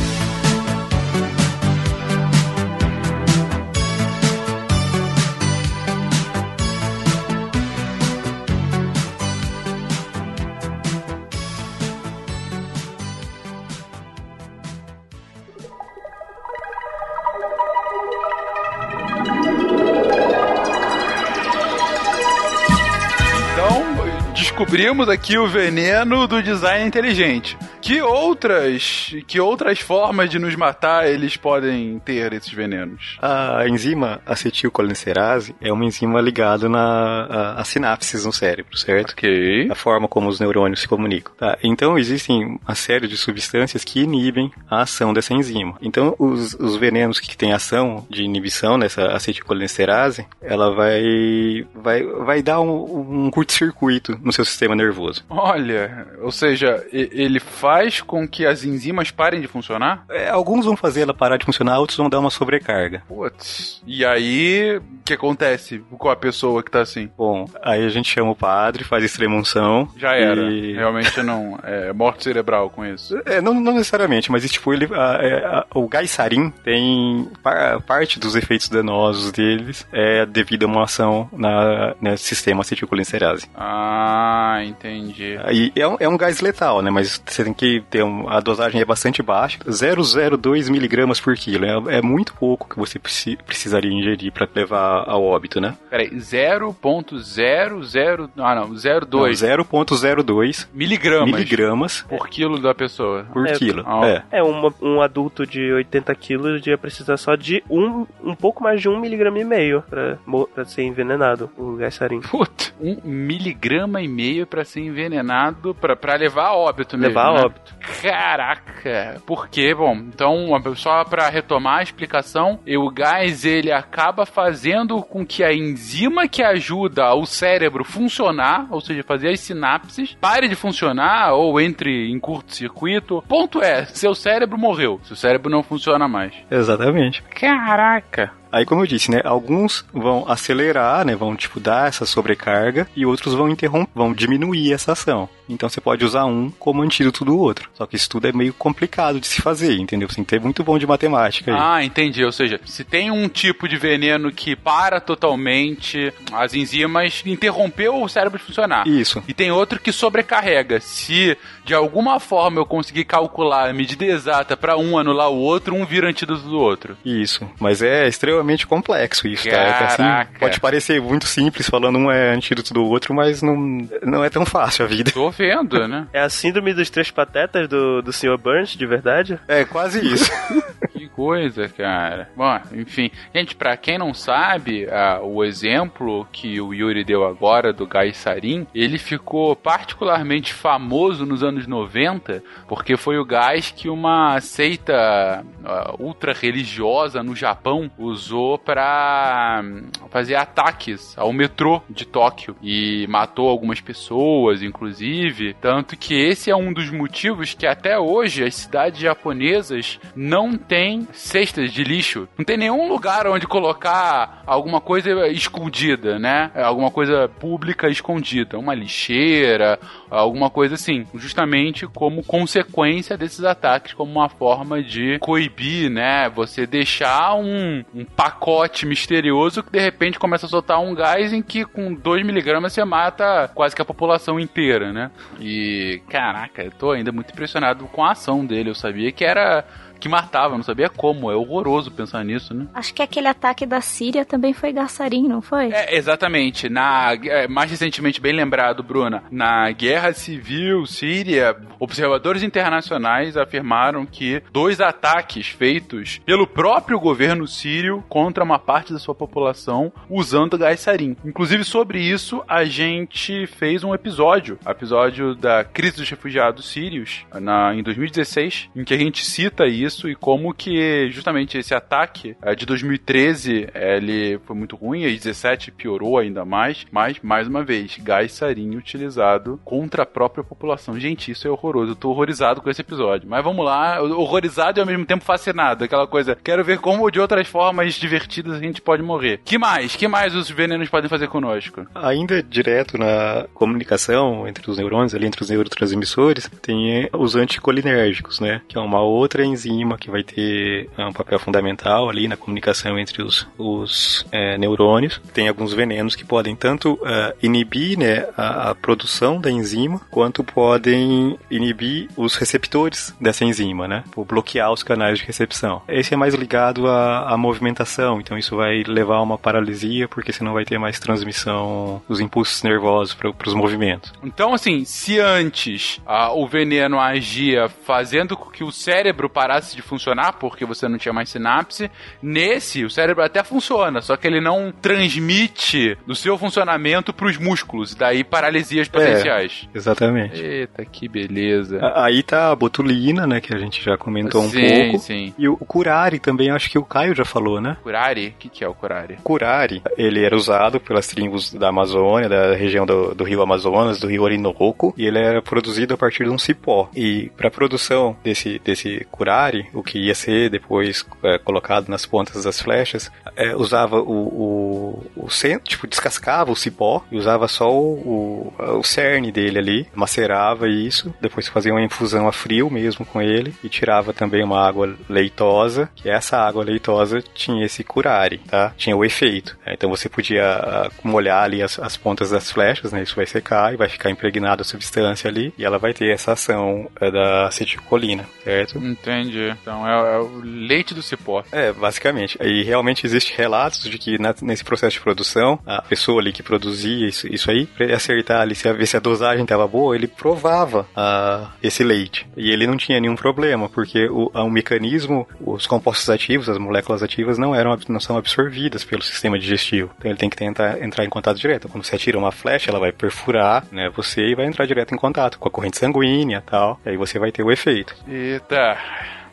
Descobrimos aqui o veneno do design inteligente. Que outras, que outras formas de nos matar eles podem ter esses venenos? A enzima acetilcolinesterase é uma enzima ligada na, a, a sinapses no cérebro, certo? Ok. A forma como os neurônios se comunicam. Tá? Então, existem uma série de substâncias que inibem a ação dessa enzima. Então, os, os venenos que têm ação de inibição nessa acetilcolinesterase, ela vai, vai, vai dar um, um curto-circuito no seu sistema nervoso. Olha, ou seja, ele faz com que as enzimas parem de funcionar? É, alguns vão fazer ela parar de funcionar, outros vão dar uma sobrecarga. Putz. E aí, o que acontece com a pessoa que tá assim? Bom, aí a gente chama o padre, faz extremunção. Já era. e- Realmente não. É morte cerebral com isso. É, não, não necessariamente, mas tipo, ele, a- é, a- o gaisarim tem par- parte dos efeitos danosos deles é devido a uma ação na, nesse sistema acetilcolinesterase. Ah, entendi. E é um, é um gás letal, né? Mas você tem que ter um, a dosagem é bastante baixa, 0,02 miligramas por quilo. É, é muito pouco que você preci- precisaria ingerir para levar ao óbito, né? Peraí, 0.00. Ah, não, 0,2 Não, 0,02 miligramas miligramas por quilo da pessoa. por É, quilo. ah, É. É, uma- um adulto de 80 quilos ia precisar só de um, um pouco mais de um miligrama e meio pra ser envenenado, o gás sarin. Puta, um miligrama e meio pra ser envenenado, pra levar a óbito mesmo. Levar a né? óbito. Caraca. Caraca, por quê? Bom, então, só para retomar a explicação, o gás ele acaba fazendo com que a enzima que ajuda o cérebro funcionar, ou seja, fazer as sinapses, pare de funcionar ou entre em curto-circuito. Ponto é, seu cérebro morreu, seu cérebro não funciona mais. Exatamente. Caraca. Aí, como eu disse, né, alguns vão acelerar, né, vão tipo dar essa sobrecarga e outros vão interromper, vão diminuir essa ação. Então você pode usar um como antídoto do outro. Só que isso tudo é meio complicado de se fazer, entendeu? Você tem que ter muito bom de matemática aí. Ah, entendi. Ou seja, se tem um tipo de veneno que para totalmente as enzimas, interrompeu o cérebro de funcionar. Isso. E tem outro que sobrecarrega. Se de alguma forma eu conseguir calcular a medida exata para um anular o outro, um vira antídoto do outro. Isso. Mas é extremamente complexo isso, tá? É que, assim, pode parecer muito simples falando um é antídoto do outro, mas não, não é tão fácil a vida. Tô vendo, né? É a síndrome dos três patetas do, do Sr. Burns, de verdade? É, quase isso. que coisa, cara. Bom, enfim. Gente, pra quem não sabe, o exemplo que o Yuri deu agora do gás sarin, ele ficou particularmente famoso nos anos 90, porque foi o gás que uma seita uh, ultra religiosa no Japão usou para hum, fazer ataques ao metrô de Tóquio e matou algumas pessoas, inclusive. Tanto que esse é um dos motivos que até hoje as cidades japonesas não têm cestas de lixo. Não tem nenhum lugar onde colocar alguma coisa escondida, né? Alguma coisa pública escondida. Uma lixeira, alguma coisa assim. Justamente como consequência desses ataques, como uma forma de coibir, né? Você deixar um, um pacote misterioso que de repente começa a soltar um gás em que com 2 miligramas você mata quase que a população inteira, né? E caraca, eu tô ainda muito impressionado com a ação dele. Eu sabia que era que matava, não sabia como. É horroroso pensar nisso, né? Acho que aquele ataque da Síria também foi Gassarim, não foi? É, exatamente. Na, é, mais recentemente, bem lembrado, Bruna, na Guerra Civil Síria, observadores internacionais afirmaram que dois ataques feitos pelo próprio governo sírio contra uma parte da sua população usando gás sarin. Inclusive, sobre isso, a gente fez um episódio, episódio da crise dos refugiados sírios, na, em 2016, em que a gente cita isso isso e como que justamente esse ataque é, de 2013 ele foi muito ruim, e 17 piorou ainda mais, mas mais uma vez, gás sarinho utilizado contra a própria população. Gente, isso é horroroso. Eu tô horrorizado com esse episódio. Mas vamos lá, horrorizado e ao mesmo tempo fascinado. Aquela coisa, quero ver como de outras formas divertidas a gente pode morrer. Que mais? Que mais os venenos podem fazer conosco? Ainda direto na comunicação entre os neurônios, ali entre os neurotransmissores, tem os anticolinérgicos, né? Que é uma outra enzima que vai ter é, um papel fundamental ali na comunicação entre os, os é, neurônios. Tem alguns venenos que podem tanto uh, inibir né, a, a, produção da enzima, quanto podem inibir os receptores dessa enzima, né? Por bloquear os canais de recepção. Esse é mais ligado à, à movimentação, então isso vai levar a uma paralisia, porque senão vai ter mais transmissão dos impulsos nervosos para os movimentos. Então, assim, se antes uh, o veneno agia fazendo com que o cérebro parasse de funcionar porque você não tinha mais sinapse. Nesse, o cérebro até funciona, só que ele não transmite do seu funcionamento para os músculos, daí paralisias potenciais. É, exatamente. Eita, que beleza. Aí tá a botulina, né, que a gente já comentou sim, um pouco. Sim. E o curare também, acho que o Caio já falou, né? Curare? O que, que é o curare? Curare, ele era usado pelas tribos da Amazônia, da região do, do rio Amazonas, do rio Orinoco, e ele era produzido a partir de um cipó. E para produção desse, desse curare, o que ia ser depois é, colocado nas pontas das flechas, é, usava o, o, o centro, tipo, descascava o cipó e usava só o, o, o cerne dele ali, macerava isso, depois fazia uma infusão a frio mesmo com ele e tirava também uma água leitosa, que essa água leitosa tinha esse curare, tá? Tinha o efeito. É, então você podia ah, molhar ali as, as pontas das flechas, né? Isso vai secar e vai ficar impregnada a substância ali e ela vai ter essa ação é, da acetilcolina, certo? Entendi. Entendi. Então é, é o leite do cipó. É, basicamente. E realmente existe relatos de que na- nesse processo de produção, a pessoa ali que produzia isso, isso aí, pra ele acertar ali, se a- ver se a dosagem estava boa, ele provava ah, esse leite. E ele não tinha nenhum problema, porque o, o mecanismo, os compostos ativos, as moléculas ativas não eram não são absorvidas pelo sistema digestivo. Então ele tem que tentar entrar em contato direto. Quando você atira uma flecha, ela vai perfurar, né, você e vai entrar direto em contato com a corrente sanguínea, e tal. E aí você vai ter o efeito. Eita.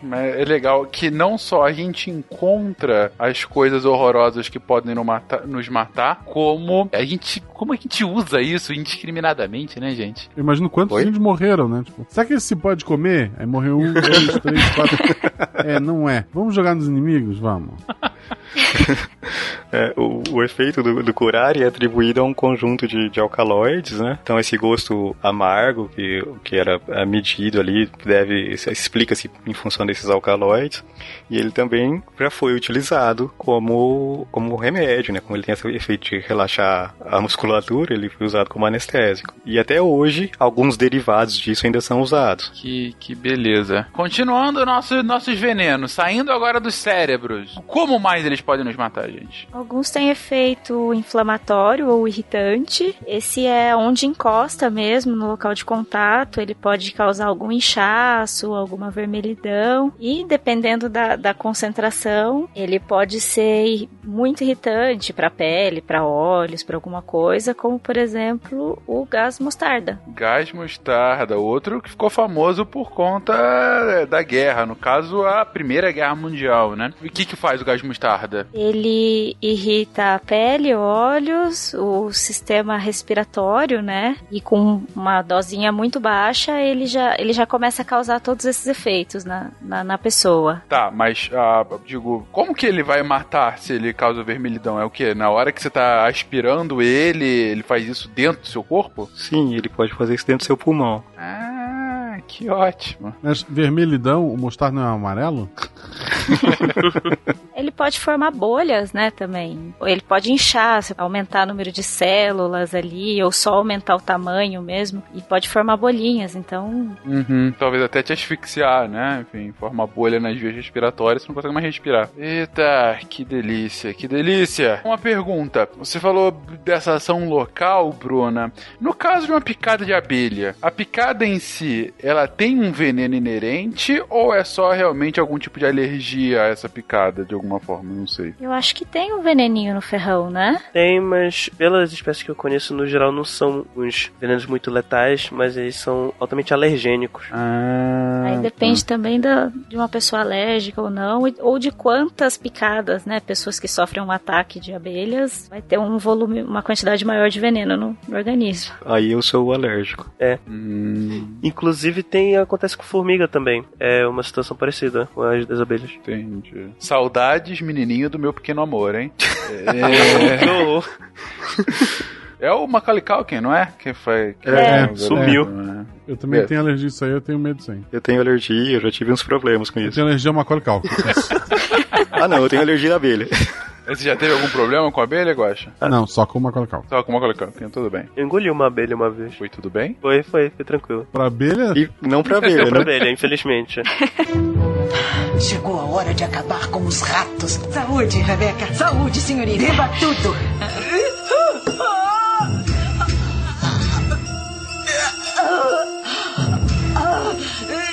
Mas é legal que não só a gente encontra as coisas horrorosas que podem no mata- nos matar, como a gente, como a gente usa isso indiscriminadamente, né, gente? Eu imagino quantos Oi? índios morreram, né? Tipo, será que esse se pode comer? Aí morreu um, dois, três, quatro. É, não é. Vamos jogar nos inimigos? Vamos. É, o, o efeito do, do curare é atribuído a um conjunto de, de alcaloides, né? Então esse gosto amargo que, que era é, medido ali deve explica-se em função desses alcaloides e ele também já foi utilizado como como remédio, né? Como ele tem esse efeito de relaxar a musculatura, ele foi usado como anestésico. E até hoje alguns derivados disso ainda são usados. Que, que beleza. Continuando nosso, nossos venenos, saindo agora dos cérebros. Como mais eles podem nos matar, gente? Alguns têm efeito inflamatório ou irritante. Esse é onde encosta mesmo, no local de contato. Ele pode causar algum inchaço, alguma vermelhidão. E dependendo da, da concentração, ele pode ser muito irritante para a pele, para olhos, para alguma coisa, como por exemplo o gás mostarda. Gás mostarda, outro que ficou famoso por conta da guerra, no caso a Primeira Guerra Mundial, né? E o que que faz o gás mostarda? Ele irrita a pele, olhos, o sistema respiratório, né? E com uma dosinha muito baixa, ele já, ele já começa a causar todos esses efeitos na, na, na pessoa. Tá, mas, ah, digo, como que ele vai matar se ele causa vermelhidão? É o quê? Na hora que você tá aspirando ele, ele faz isso dentro do seu corpo? Sim, ele pode fazer isso dentro do seu pulmão. Ah, que ótimo. Mas vermelhidão, o mostarda não é amarelo? Ele pode formar bolhas, né, também. Ele pode inchar, aumentar o número de células ali, ou só aumentar o tamanho mesmo, e pode formar bolinhas, então Uhum, talvez até te asfixiar, né? Enfim, forma bolha nas vias respiratórias, você não consegue mais respirar. Eita, que delícia, que delícia. Uma pergunta, você falou dessa ação local, Bruna. No caso de uma picada de abelha, a picada em si, ela tem um veneno inerente ou é só realmente algum tipo de alergia a essa picada, de alguma forma? Não sei. eu acho que tem um veneninho no ferrão, né? Tem, mas pelas espécies que eu conheço, no geral, não são uns venenos muito letais, mas eles são altamente alergênicos. Ah, Aí depende também da, de uma pessoa alérgica ou não, ou de quantas picadas, né? Pessoas que sofrem um ataque de abelhas, vai ter um volume, uma quantidade maior de veneno no, no organismo. Aí eu sou o alérgico. Hum, Inclusive, tem acontece com formiga também. É uma situação parecida com as das abelhas. entendi. Saudades, menininho do meu pequeno amor, hein? É... Horror. É o Macaulay Culkin, não é? Que foi. que É, o- sumiu. né? Eu também É. tenho alergia a isso aí, eu tenho medo disso aí. Eu tenho alergia, eu já tive uns problemas com Eu isso. tenho alergia a Macaulay Culkin. Ah, não, eu tenho alergia à abelha. Você já teve algum problema com a abelha, Guaxa? não, só com o Macaulay Culkin. Só com o Macaulay Culkin, tudo bem. Eu engoli uma abelha uma vez. Foi tudo bem? Foi, foi, foi tranquilo. Pra abelha, E não pra Não abelha, pra né? abelha, infelizmente. Chegou a hora de acabar com os ratos. Saúde, Rebeca. Saúde, senhorita. Beba tudo.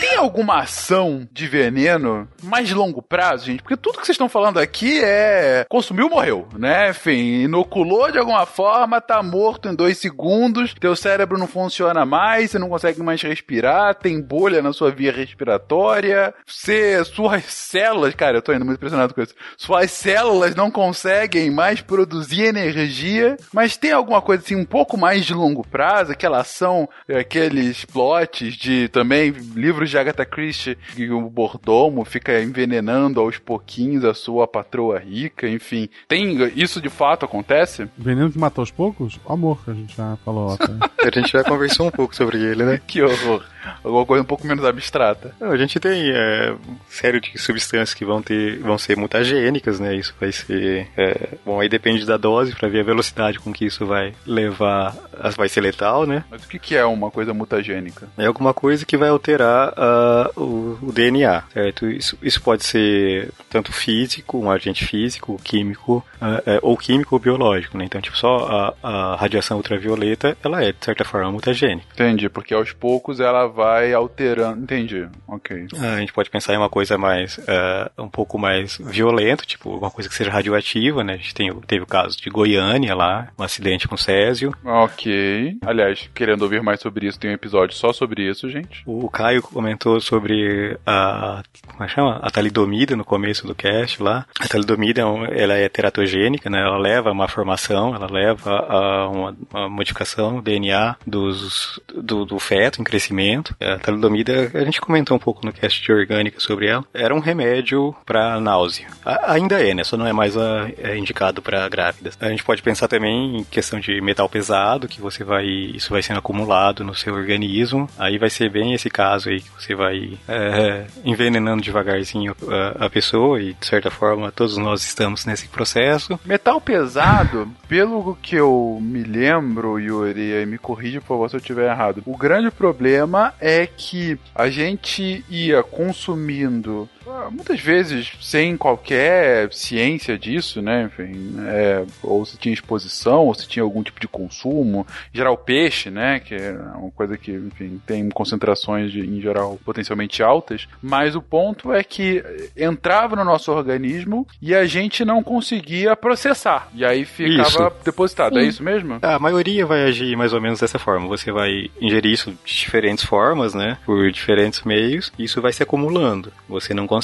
Tem alguma ação de veneno mais de longo prazo, gente? Porque tudo que vocês estão falando aqui é consumiu, morreu, né? Enfim, inoculou de alguma forma, tá morto em dois segundos, teu cérebro não funciona mais, você não consegue mais respirar, tem bolha na sua via respiratória, você, suas células, cara, eu tô indo muito impressionado com isso, suas células não conseguem mais produzir energia, mas tem alguma coisa assim um pouco mais de longo prazo, aquela ação, aqueles plots de também livros de Agatha Christie, que o mordomo fica envenenando aos pouquinhos a sua patroa rica, enfim. Tem isso de fato acontece? veneno que mata aos poucos? O amor, que a gente já falou tá? A gente já conversou um pouco sobre ele, né? Que horror. Alguma coisa um pouco menos abstrata. Não, a gente tem é, série de substâncias que vão ter, vão ser mutagênicas, né? Isso vai ser, é, bom, aí depende da dose para ver a velocidade com que isso vai levar, vai ser letal, né? Mas o que, que é uma coisa mutagênica? É alguma coisa que vai alterar uh, o, o, DNA, certo? Isso, isso pode ser tanto físico, um agente físico, químico, uh, ou químico ou biológico, né? Então, tipo, só a, a radiação ultravioleta, ela é, de certa forma, mutagênica. Entendi, porque aos poucos ela vai alterando. Entendi, ok. Ah, a gente pode pensar em uma coisa mais, uh, um pouco mais violenta, tipo, alguma coisa que seja radioativa, né? A gente tem, teve o caso de Goiânia lá, um acidente com Césio. Ok. Aliás, querendo ouvir mais sobre isso, tem um episódio só sobre isso, gente. O Caio comentou sobre a, como é que chama? A talidomida no começo do cast lá. A talidomida, é ela é teratogênica, né? Ela leva a uma formação, ela leva a uma, uma modificação do DNA dos, do, do, feto em crescimento. A talidomida, a gente comentou um pouco no cast de orgânica sobre ela. Era um remédio para náusea. A, ainda é, né? Só não é mais a, é indicado para grávidas. A gente pode pensar também em questão de metal pesado, que você vai, isso vai sendo acumulado no seu organismo. Aí vai ser bem esse caso aí que você vai é, envenenando devagarzinho a, a pessoa e de certa forma todos nós estamos nesse processo. Metal pesado, pelo que eu me lembro, Yuri, e me corrija por favor se eu estiver errado. O grande problema é que a gente ia consumindo muitas vezes sem qualquer ciência disso, né? Enfim, é, ou se tinha exposição, ou se tinha algum tipo de consumo. Em geral, peixe, né? Que é uma coisa que, enfim, tem concentrações de, em geral potencialmente altas. Mas o ponto é que entrava no nosso organismo e a gente não conseguia processar. E aí ficava isso. depositado. É Sim. É isso mesmo? A maioria vai agir mais ou menos dessa forma. Você vai ingerir isso de diferentes formas, né? Por diferentes meios. E isso vai se acumulando. Você não consegue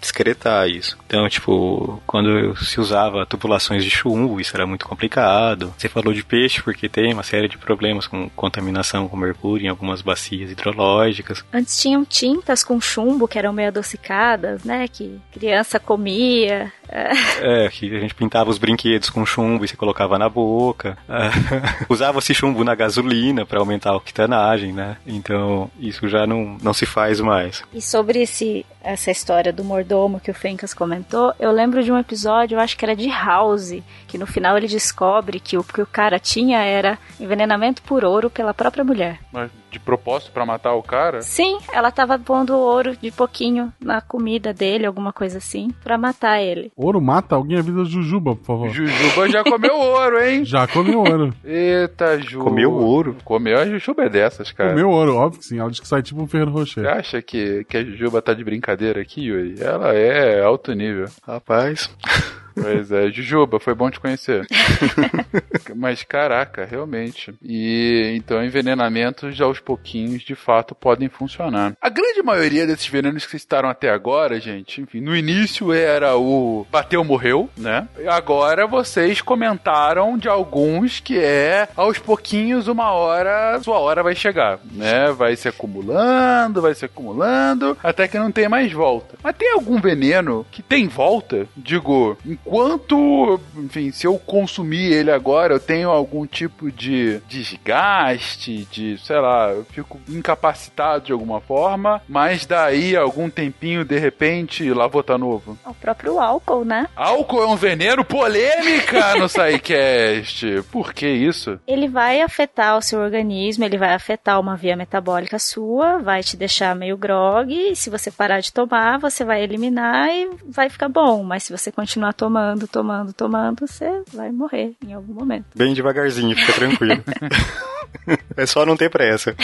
discretar isso. Então, tipo, quando se usava tubulações de chumbo, isso era muito complicado. Você falou de peixe porque tem uma série de problemas com contaminação com mercúrio em algumas bacias hidrológicas. Antes tinham tintas com chumbo que eram meio adocicadas, né? Que criança comia. É, que a gente pintava os brinquedos com chumbo e você colocava na boca. Usava-se chumbo na gasolina para aumentar a octanagem, né? Então, isso já não, não se faz mais. E sobre esse, essa história do mordomo que o Fencas comentou, eu lembro de um episódio, eu acho que era de House, que no final ele descobre que o que o cara tinha era envenenamento por ouro pela própria mulher. Mas de propósito para matar o cara? Sim, ela tava pondo ouro de pouquinho na comida dele, alguma coisa assim, para matar ele. Ouro mata? Alguém avisa Jujuba, por favor. Jujuba já comeu ouro, hein? Já comeu ouro. Eita, Ju. Comeu ouro. Comeu a Jujuba é dessas, cara. Comeu ouro, óbvio que sim. Ela diz que sai tipo um Ferro Rocher. Você acha que, que a Jujuba tá de brincadeira aqui, Yuri? Ela é alto nível. Rapaz. Pois é, Jujuba, foi bom te conhecer. Mas caraca, realmente. E então envenenamentos aos pouquinhos de fato podem funcionar. A grande maioria desses venenos que citaram até agora, gente, enfim, no início era o bateu, morreu, né? Agora vocês comentaram de alguns que é aos pouquinhos uma hora, sua hora vai chegar, né? Vai se acumulando, vai se acumulando, até que não tem mais volta. Mas tem algum veneno que tem volta? Digo, quanto, enfim, se eu consumir ele agora, eu tenho algum tipo de desgaste, de, sei lá, eu fico incapacitado de alguma forma, mas daí algum tempinho, de repente, lá vou estar novo. O próprio álcool, né? Álcool é um veneno polêmica no SciCast. Por que isso? Ele vai afetar o seu organismo, ele vai afetar uma via metabólica sua, vai te deixar meio grog, e se você parar de tomar, você vai eliminar e vai ficar bom, mas se você continuar tomando tomando, tomando, tomando, você vai morrer em algum momento. Bem devagarzinho, fica tranquilo. é só não ter pressa.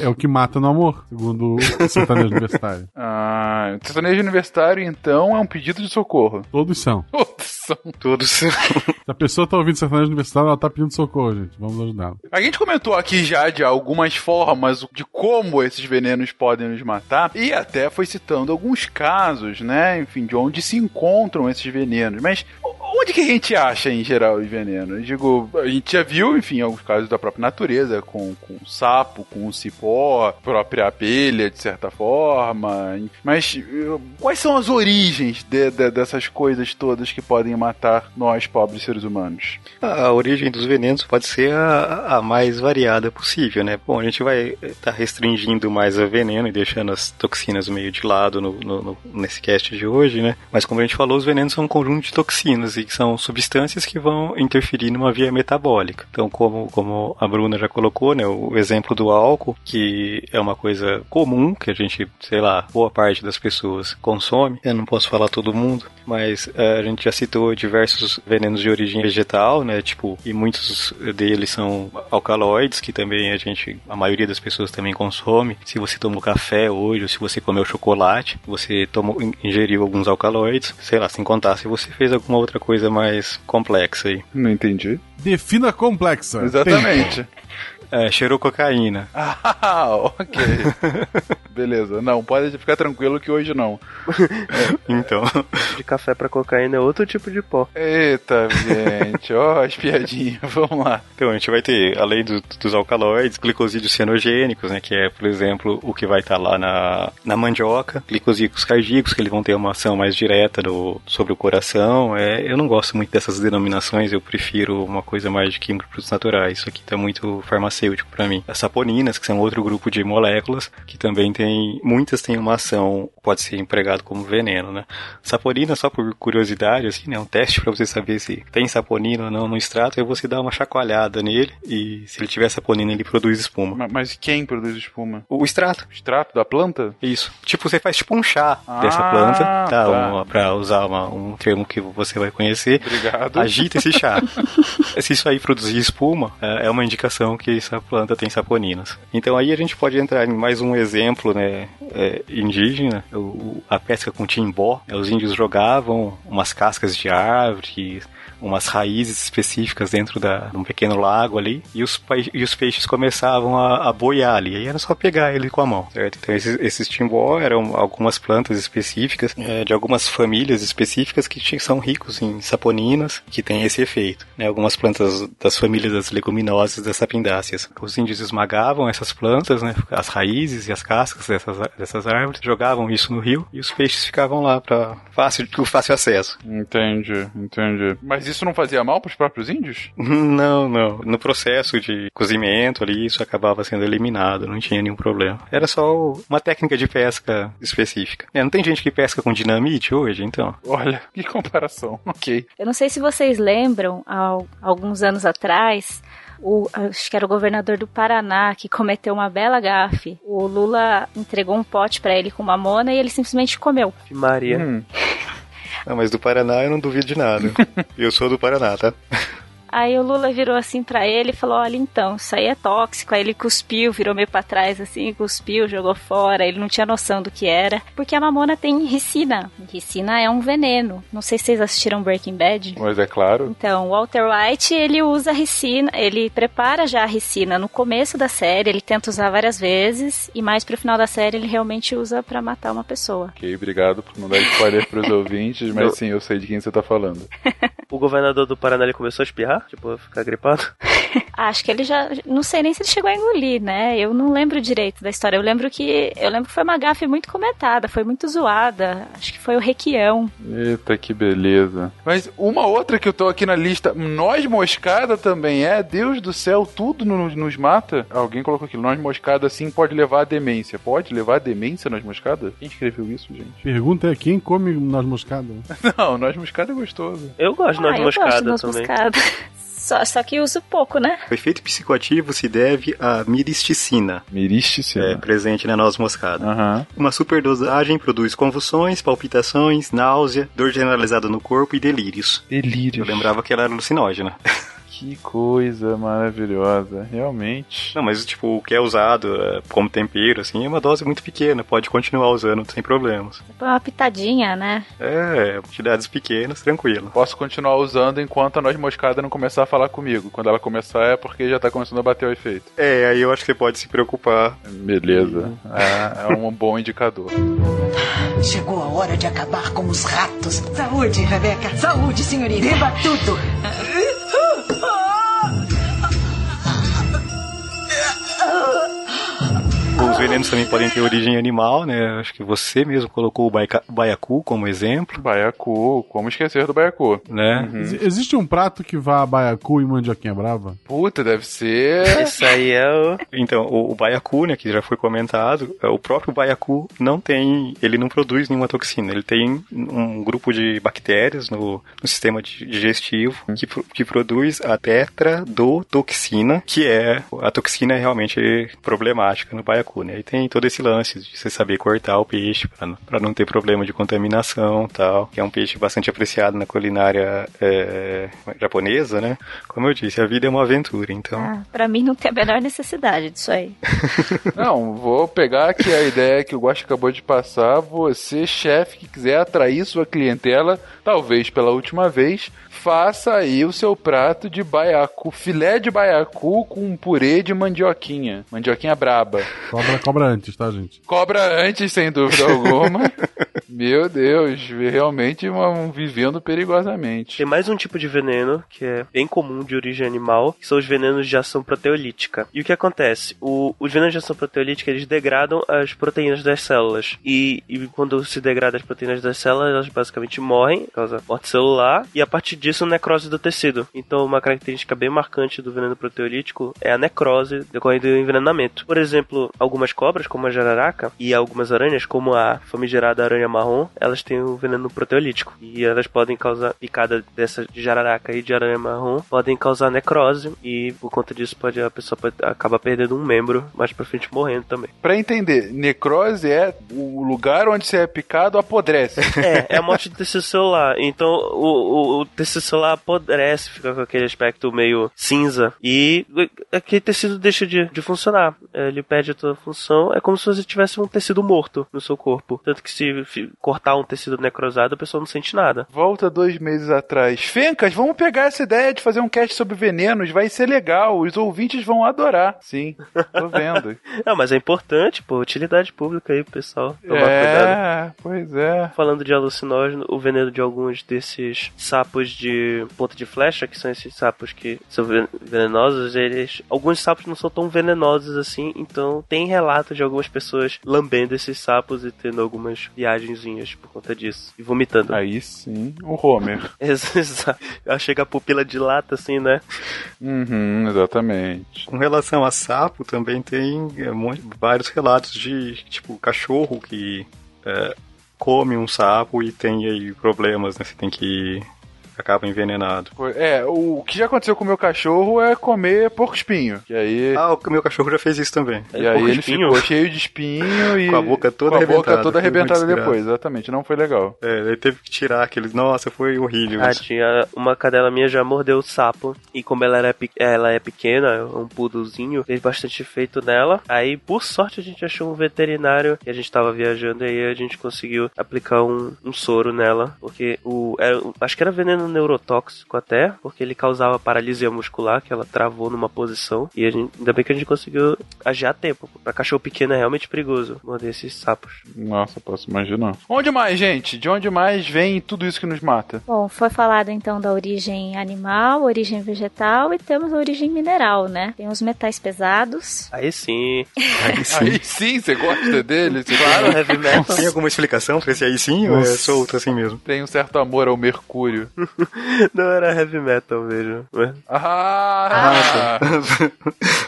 É, o que mata no amor, segundo o sertanejo universitário. Ah, o sertanejo universitário, então, é um pedido de socorro. Todos são. Todos são. Todos são. Se a pessoa tá ouvindo sertanejo universitário, ela tá pedindo socorro, gente. Vamos ajudá-la. A gente comentou aqui já de algumas formas de como esses venenos podem nos matar e até foi citando alguns casos, né? Enfim, de onde se encontram esses venenos. Mas onde que a gente acha, em geral, os venenos? Eu digo, a gente já viu, enfim, alguns casos da própria natureza, com, com o sapo, com o cipó, própria abelha, de certa forma. Mas quais são as origens de, de, dessas coisas todas que podem matar nós, pobres seres humanos? A origem dos venenos pode ser a, a mais variada possível, né? Bom, a gente vai estar tá restringindo mais a veneno e deixando as toxinas meio de lado no, no, no, nesse cast de hoje, né? Mas como a gente falou, os venenos são um conjunto de toxinas e são substâncias que vão interferir numa via metabólica. Então, como, como a Bruna já colocou, né? O exemplo do álcool, que é uma coisa comum que a gente, sei lá, boa parte das pessoas consome. Eu não posso falar todo mundo, mas uh, a gente já citou diversos venenos de origem vegetal, né? Tipo, e muitos deles são alcaloides, que também a gente, a maioria das pessoas também consome. Se você tomou café hoje, ou se você comeu chocolate, você tomou, ingeriu alguns alcaloides, sei lá, sem contar se você fez alguma outra coisa mais complexa aí. Não entendi. Defina complexa. Exatamente. É, cheirou cocaína. Ah, ok. Beleza. Não, pode ficar tranquilo que hoje não. então. De café para cocaína é outro tipo de pó. Eita, gente. Ó, oh, as piadinhas. Vamos lá. Então, a gente vai ter, além do, dos alcaloides, glicosídeos cianogênicos, né? Que é, por exemplo, o que vai estar tá lá na, na mandioca. Glicosídeos cardíacos, que eles vão ter uma ação mais direta do, sobre o coração. É, eu não gosto muito dessas denominações, eu prefiro uma coisa mais de química produtos naturais. Isso aqui tá muito farmacêutico farmacêutico para mim. As saponinas, que são outro grupo de moléculas, que também tem, muitas têm uma ação, pode ser empregado como veneno, né? Saponina, só por curiosidade, assim, né? Um teste para você saber se tem saponina ou não no extrato, é você dar uma chacoalhada nele e se ele tiver saponina, ele produz espuma. Mas, mas quem produz espuma? O extrato. O extrato da planta? Isso. Tipo, você faz tipo um chá ah, dessa planta, tá? tá. Uma, pra usar uma, um termo que você vai conhecer. Obrigado. Agita esse chá. se isso aí produzir espuma, é, é uma indicação que essa planta tem saponinas. Então aí a gente pode entrar em mais um exemplo né, é, indígena, o, a pesca com timbó. Os índios jogavam umas cascas de árvore, umas raízes específicas dentro da, de um pequeno lago ali, e os, e os peixes começavam a, a boiar ali, aí era só pegar ele com a mão, certo? Então esses, esses timbó eram algumas plantas específicas, é, de algumas famílias específicas que são ricos em saponinas, que têm esse efeito, né? Algumas plantas das famílias das leguminosas, das sapindáceas. Os índios esmagavam essas plantas, né? As raízes e as cascas dessas, dessas árvores, jogavam isso no rio, e os peixes ficavam lá para fácil, fácil acesso. Entendi, entendi. Mas isso não fazia mal para os próprios índios? Não, não. No processo de cozimento ali, isso acabava sendo eliminado, não tinha nenhum problema. Era só uma técnica de pesca específica. É, não tem gente que pesca com dinamite hoje, então? Olha, que comparação. Ok. Eu não sei se vocês lembram, há alguns anos atrás, o, acho que era o governador do Paraná que cometeu uma bela gafe. O Lula entregou um pote para ele com mamona e ele simplesmente comeu. Maria. Hum. Não, mas do Paraná eu não duvido de nada. eu sou do Paraná, tá? Aí o Lula virou assim para ele e falou: Olha, então, isso aí é tóxico. Aí ele cuspiu, virou meio pra trás assim, cuspiu, jogou fora. Ele não tinha noção do que era. Porque a mamona tem ricina. Ricina é um veneno. Não sei se vocês assistiram Breaking Bad. Mas é claro. Então, o Walter White, ele usa ricina, ele prepara já a ricina no começo da série, ele tenta usar várias vezes. E mais pro final da série, ele realmente usa para matar uma pessoa. Ok, obrigado por não dar spoiler pros ouvintes, mas sim, eu sei de quem você tá falando. o governador do Paraná ele começou a espirrar? Tipo, ficar gripado? Acho que ele já. Não sei nem se ele chegou a engolir, né? Eu não lembro direito da história. Eu lembro que. Eu lembro que foi uma gafe muito comentada, foi muito zoada. Acho que foi o Requião. Eita, que beleza. Mas uma outra que eu tô aqui na lista, nós moscada também é. Deus do céu, tudo nos, nos mata. Alguém colocou aqui, nós moscada sim pode levar a demência. Pode levar a demência nós moscada? Quem escreveu isso, gente? Pergunta é quem come nós moscada? não, nós moscada é gostoso. Eu gosto de ah, nós moscada também. Moscada. Só, só que uso pouco, né? O efeito psicoativo se deve à miristicina. Miristicina. É, presente na noz moscada. Uhum. Uma superdosagem produz convulsões, palpitações, náusea, dor generalizada no corpo e delírios. Delírios. Eu lembrava que ela era alucinógena. Que coisa maravilhosa, realmente. Não, mas tipo, o que é usado é, como tempero, assim, é uma dose muito pequena, pode continuar usando sem problemas. Uma pitadinha, né? É, quantidades pequenas, tranquilo. Posso continuar usando enquanto a noz moscada não começar a falar comigo. Quando ela começar é porque já tá começando a bater o efeito. É, aí eu acho que você pode se preocupar. Beleza. É, é um bom indicador. Chegou a hora de acabar com os ratos. Saúde, Rebeca. Saúde, senhorita. Beba tudo. Os venenos também podem ter origem animal, né? Acho que você mesmo colocou o baica- baiacu como exemplo, Baiacu, como esquecer do baiacu? né? Ex- Existe um prato que vá a baiacu e mandioquinha brava? Puta, deve ser. Isso aí é o. Então, o, o baiacu, né, que já foi comentado, é, o próprio baiacu não tem, ele não produz nenhuma toxina. Ele tem um grupo de bactérias no, no sistema di- digestivo que, que produz a tetradotoxina, que é a toxina é realmente problemática no baiacu, né? E tem todo esse lance de você saber cortar o peixe para não, pra não ter problema de contaminação, tal. Que é um peixe bastante apreciado na culinária é, japonesa, né? Como eu disse, a vida é uma aventura, então. Ah, pra mim não tem a menor necessidade disso aí. Não, vou pegar aqui a ideia que o Guaxa acabou de passar. Você, chefe, que quiser atrair sua clientela, talvez pela última vez, faça aí o seu prato de baiacu, filé de baiacu com um purê de mandioquinha. Mandioquinha braba. Cobra, cobra antes, tá, gente? Cobra antes, sem dúvida alguma. Meu Deus, realmente um, vivendo perigosamente. Tem mais um tipo de veneno que é bem comum de origem animal, que são os venenos de ação proteolítica. E o que acontece? O- os venenos de ação proteolítica eles degradam as proteínas das células. E, e quando se degrada as proteínas das células, elas basicamente morrem, causa morte celular, e a partir disso, necrose do tecido. Então, uma característica bem marcante do veneno proteolítico é a necrose decorrente do envenenamento. Por exemplo, algumas cobras, como a jararaca, e algumas aranhas, como a famigerada aranha marrom, elas têm o veneno proteolítico. E elas podem causar, picada dessa de jararaca e de aranha marrom, podem causar necrose. E por conta disso, pode, a pessoa pode, acaba perdendo um membro, mais pra frente morrendo também. Pra entender, necrose é o lugar onde você é picado apodrece. É, é a morte do tecido celular. Então o, o, o tecido celular apodrece, fica com aquele aspecto meio cinza. E aquele tecido deixa de, de funcionar. Ele perde a toda a função. É como se você tivesse um tecido morto no seu corpo. Tanto que se cortar um tecido necrosado, a pessoa não sente nada. Volta dois meses atrás. Fencas, vamos pegar essa ideia de fazer um cast sobre venenos, vai ser legal, os ouvintes vão adorar. Sim, tô vendo. Não, mas é importante, pô, utilidade pública aí, pessoal. Tomar cuidado. é, pois é. Falando de alucinógeno, o veneno de alguns desses sapos de ponta de flecha, que são esses sapos que são ven- venenosos, eles. Alguns sapos não são tão venenosos assim, então tem relatos de algumas pessoas lambendo esses sapos e tendo algumas por conta disso. E vomitando. Aí sim, o Homer. Exato. Chega a pupila de lata, assim, né? Uhum, exatamente. Com relação a sapo, também tem é, vários relatos de, tipo, cachorro que é, come um sapo e tem aí problemas, né? Você tem que acaba envenenado. É, o que já aconteceu com o meu cachorro é comer porco espinho. Que aí. Ah, o meu cachorro já fez isso também. E aí porco ele espinho? ficou cheio de espinho e. Com a boca toda com a boca arrebentada, toda arrebentada depois, exatamente. Não foi legal. É, ele teve que tirar aqueles. Nossa, foi horrível. Ah, tinha uma cadela minha já mordeu o sapo. E como ela, era, pe- ela é pequena, é um poodlezinho, fez bastante efeito nela. Aí, por sorte, a gente achou um veterinário e a gente tava viajando. E aí a gente conseguiu aplicar um, um soro nela. Porque o. Era, acho que era veneno neurotóxico até. Porque ele causava paralisia muscular, que ela travou numa posição. E a gente, ainda bem que a gente conseguiu agir a tempo. Pra cachorro pequeno é realmente perigoso morder esses sapos. Nossa, posso imaginar. Onde mais, gente? De onde mais vem tudo isso que nos mata? Bom, foi falado então da origem animal, origem vegetal e temos a origem mineral, né? Tem os metais pesados. Aí sim. Aí sim. Aí sim, você gosta dele? Você Claro, heavy metal. Tem alguma explicação pra esse aí sim ou é Nossa. solto assim mesmo? tem um certo amor ao mercúrio. Não era heavy metal mesmo. Mas- Ah!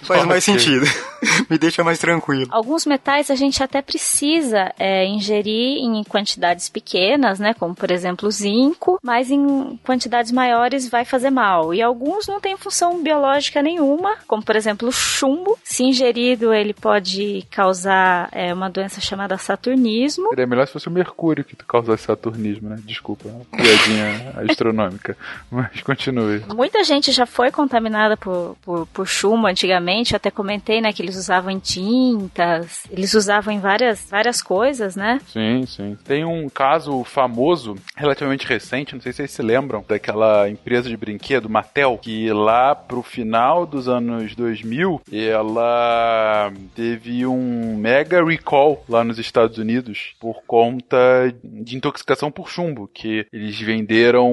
Faz mais sentido. Me deixa mais tranquilo. Alguns metais a gente até precisa é, ingerir em quantidades pequenas, né? Como por exemplo o zinco, mas em quantidades maiores vai fazer mal. E alguns não têm função biológica nenhuma, como por exemplo o chumbo. Se ingerido, ele pode causar é, uma doença chamada saturnismo. Seria melhor se fosse o mercúrio que causasse saturnismo, né? Desculpa, piadinha astronômica. Astronômica. Mas continue. Muita gente já foi contaminada por, por, por chumbo antigamente. Eu até comentei, né, que eles usavam em tintas, eles usavam em várias, várias coisas, né? Sim, sim. Tem um caso famoso, relativamente recente, não sei se vocês se lembram, daquela empresa de brinquedo, Mattel, que lá pro final dos anos 2000, ela teve um mega recall lá nos Estados Unidos por conta de intoxicação por chumbo, que eles venderam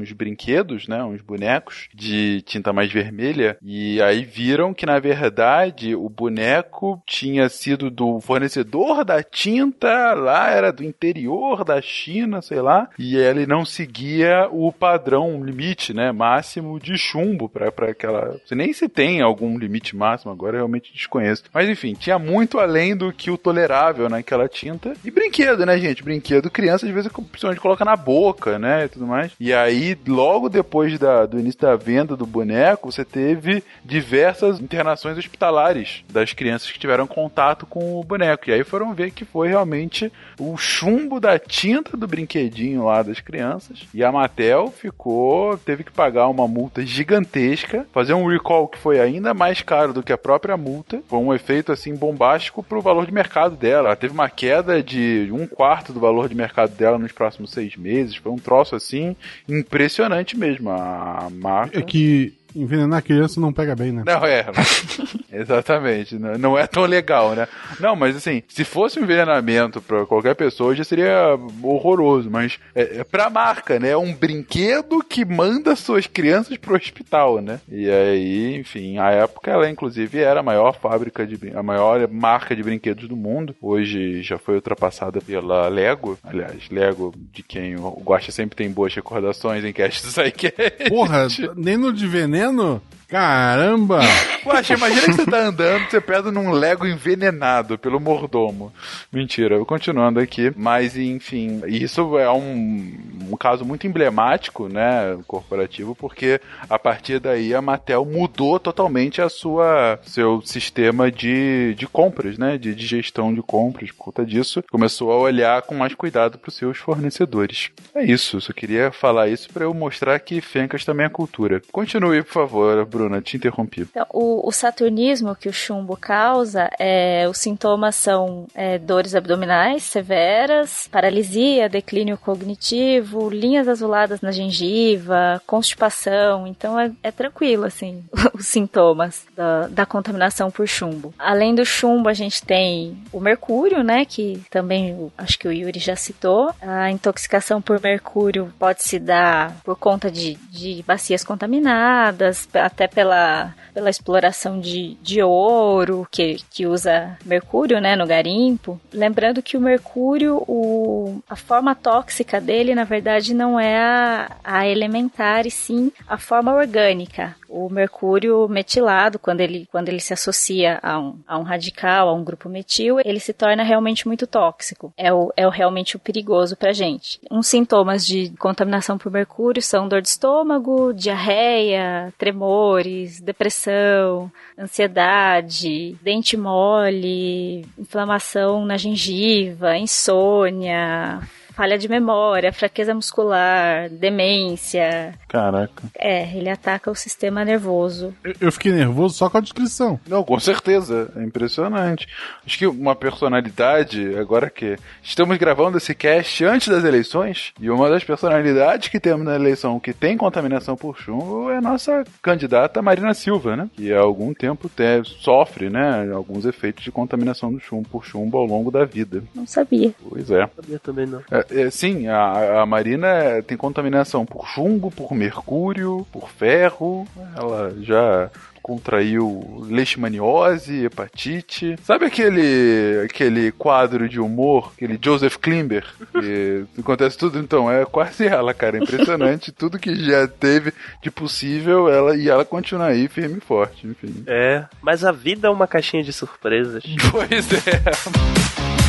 uns brinquedos, né, uns bonecos de tinta mais vermelha e aí viram que na verdade o boneco tinha sido do fornecedor da tinta, lá era do interior da China, sei lá, e ele não seguia o padrão limite, né, máximo de chumbo para aquela, nem se tem algum limite máximo agora, eu realmente desconheço. Mas enfim, tinha muito além do que o tolerável naquela tinta. E brinquedo, né, gente? Brinquedo, criança às vezes principalmente coloca na boca, né, e tudo mais. E aí, logo depois da, do início da venda do boneco, você teve diversas internações hospitalares das crianças que tiveram contato com o boneco. E aí foram ver que foi realmente o chumbo da tinta do brinquedinho lá das crianças. E a Mattel ficou, teve que pagar uma multa gigantesca, fazer um recall que foi ainda mais caro do que a própria multa. Foi um efeito assim bombástico pro valor de mercado dela. Ela teve uma queda de um quarto do valor de mercado dela nos próximos seis meses. Foi um troço assim impressionante mesmo. A marca. É que envenenar criança não pega bem, né? Não, é. Exatamente. Não é tão legal, né? Não, mas assim, se fosse um envenenamento para qualquer pessoa, já seria horroroso. Mas é, é pra marca, né? É um brinquedo que manda suas crianças pro hospital, né? E aí, enfim, a época ela inclusive era a maior fábrica de a maior marca de brinquedos do mundo. Hoje já foi ultrapassada pela Lego. Aliás, Lego, de quem o Guacha sempre tem boas recordações em cast do Psycast. Porra, nem no de veneno? menos Caramba! Poxa, imagina que você tá andando, você pega num Lego envenenado pelo mordomo. Mentira, continuando aqui. Mas, enfim, isso é um, um caso muito emblemático, né, corporativo, porque a partir daí a Mattel mudou totalmente a sua seu sistema de, de compras, né, de, de gestão de compras. Por conta disso, começou a olhar com mais cuidado para os seus fornecedores. É isso, só queria falar isso para eu mostrar que Fencas também é cultura. Continue, por favor, Bruno. Bruna, te interrompi. Então, o, o, saturnismo que o chumbo causa, é, os sintomas são é, dores abdominais severas, paralisia, declínio cognitivo, linhas azuladas na gengiva, constipação. Então é, é tranquilo, assim, os sintomas da, da, contaminação por chumbo. Além do chumbo, a gente tem o mercúrio, né, que também acho que o Yuri já citou. A intoxicação por mercúrio pode se dar por conta de, de bacias contaminadas, até pela, pela exploração de, de ouro, que, que usa mercúrio né, no garimpo. Lembrando que o mercúrio, o, a forma tóxica dele, na verdade, não é a, a elementar, e sim a forma orgânica o mercúrio metilado, quando ele, quando ele se associa a um, a um radical, a um grupo metil, ele se torna realmente muito tóxico. É o, é o realmente o perigoso pra gente. Uns sintomas de contaminação por mercúrio são dor de estômago, diarreia, tremores, depressão, ansiedade, dente mole, inflamação na gengiva, insônia, falha de memória, fraqueza muscular, demência. Caraca. É, ele ataca o sistema nervoso. Eu, fiquei nervoso só com a descrição. Não, com certeza. É impressionante. Acho que uma personalidade, agora que estamos gravando esse cast antes das eleições, e uma das personalidades que temos na eleição que tem contaminação por chumbo é a nossa candidata Marina Silva, né? Que há algum tempo te, sofre, né? Alguns efeitos de contaminação do chumbo por chumbo ao longo da vida. Não sabia. Pois é. Não sabia também não. É, é, sim, a, a Marina tem contaminação por chumbo, por mercúrio, por ferro. Ela já contraiu leishmaniose, hepatite. Sabe aquele aquele quadro de humor, aquele Joseph Klimber, que acontece tudo? Então, é quase ela, cara. Impressionante. tudo que já teve de possível, ela e ela continua aí firme e forte, enfim. É, mas a vida é uma caixinha de surpresas. Pois é.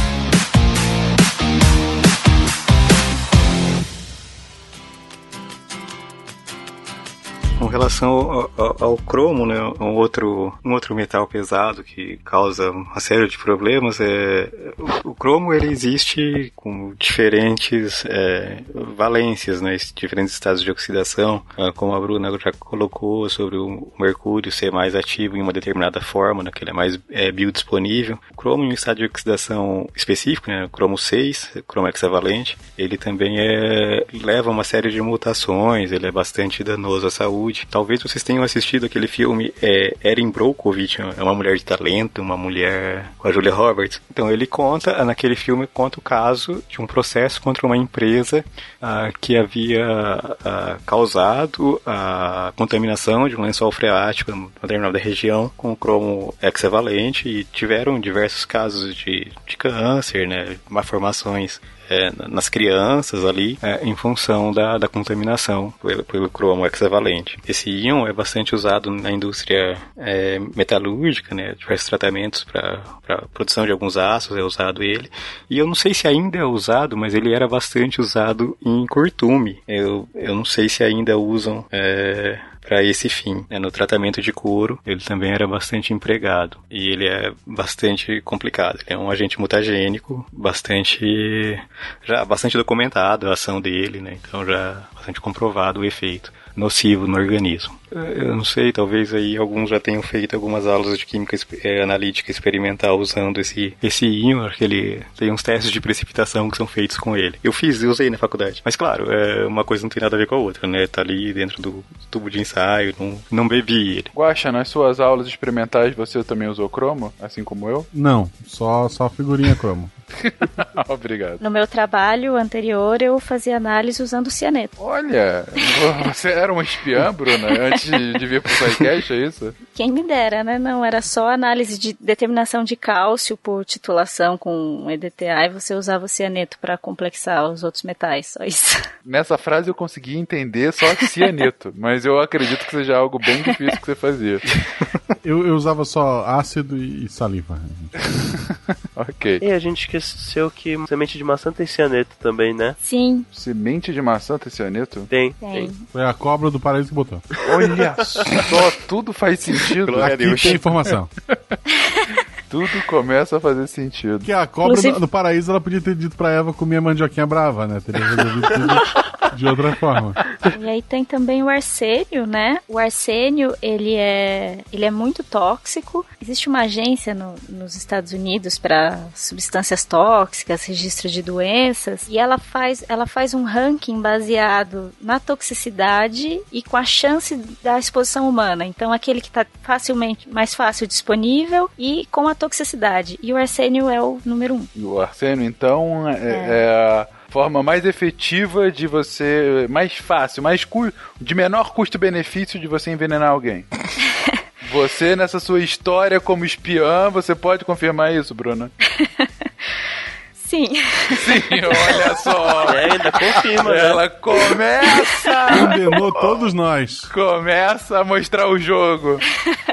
Relação ao, ao, ao cromo, né, um outro, um outro metal pesado que causa uma série de problemas, é, o, o cromo ele existe com diferentes é, valências, né, diferentes estados de oxidação, ah, como a Bruna já colocou sobre o mercúrio ser mais ativo em uma determinada forma, né, que ele é mais é, biodisponível. O cromo em um estado de oxidação específico, né, cromo 6, cromo hexavalente, ele também é, leva uma série de mutações, ele é bastante danoso à saúde. Talvez vocês tenham assistido aquele filme é, Erin Brockovich, é uma mulher de talento, uma mulher com a Julia Roberts. Então ele conta, naquele filme, conta o caso de um processo contra uma empresa ah, que havia ah, causado a contaminação de um lençol freático numa determinada região com cromo hexavalente e tiveram diversos casos de, de câncer, né, malformações é, nas crianças ali é, em função da, da contaminação pelo, pelo cromo hexavalente. Esse íon é bastante usado na indústria é, metalúrgica, né, diversos tratamentos para produção de alguns aços é usado ele. E eu não sei se ainda é usado, mas ele era bastante usado em cortume. Eu, eu não sei se ainda usam é, para esse fim. Né? No tratamento de couro, ele também era bastante empregado e ele é bastante complicado. Ele é um agente mutagênico, bastante já bastante documentado a ação dele, né? Então já bastante comprovado o efeito nocivo no organismo. Eu não sei, talvez aí alguns já tenham feito algumas aulas de química é, analítica experimental usando esse, esse íon, que ele tem uns testes de precipitação que são feitos com ele. Eu fiz, eu usei na faculdade. Mas claro, é, uma coisa não tem nada a ver com a outra, né? Tá ali dentro do tubo de ensaio, não, não bebi ele. Guaxa, nas suas aulas experimentais você também usou cromo, assim como eu? Não, só, só figurinha cromo. Obrigado. No meu trabalho anterior, eu fazia análise usando cianeto. Olha, você era uma espiã, Bruna, antes de, de vir pro SciCast, é isso? Quem me dera, né? Não, era só análise de determinação de cálcio por titulação com EDTA e você usava o cianeto para complexar os outros metais, só isso. Nessa frase eu consegui entender só cianeto, mas eu acredito que seja algo bem difícil que você fazia. Eu, eu usava só ácido e saliva. ok. E a gente esqueceu que semente de maçã tem cianeto também, né? Sim, Semente de maçã tem cianeto? Tem. tem. Foi a cobra do paraíso que botou. Olha só, tudo faz sentido. Glória a Aqui Deus. tem informação. Tudo começa a fazer sentido. Porque a cobra Inclusive- do, do paraíso ela podia ter dito pra Eva comer a mandioquinha brava, né? Teria resolvido tudo de outra forma. E aí tem também o arsênio, né? O arsênio, ele é, ele é muito tóxico. Existe uma agência no- nos Estados Unidos para substâncias tóxicas, registro de doenças, e ela faz, ela faz um ranking baseado na toxicidade e com a chance da exposição humana. Então, aquele que está facilmente, mais fácil disponível e com a toxicidade. E o arsênio é o número um. E o arsênio, então, é, é a forma mais efetiva de você. mais fácil, mais cu, de menor custo-benefício de você envenenar alguém. Você, nessa sua história como espiã, você pode confirmar isso, Bruna? Sim. Sim, olha só. É, ainda confirma, né? Ela começa, Condenou todos nós. começa a mostrar o jogo.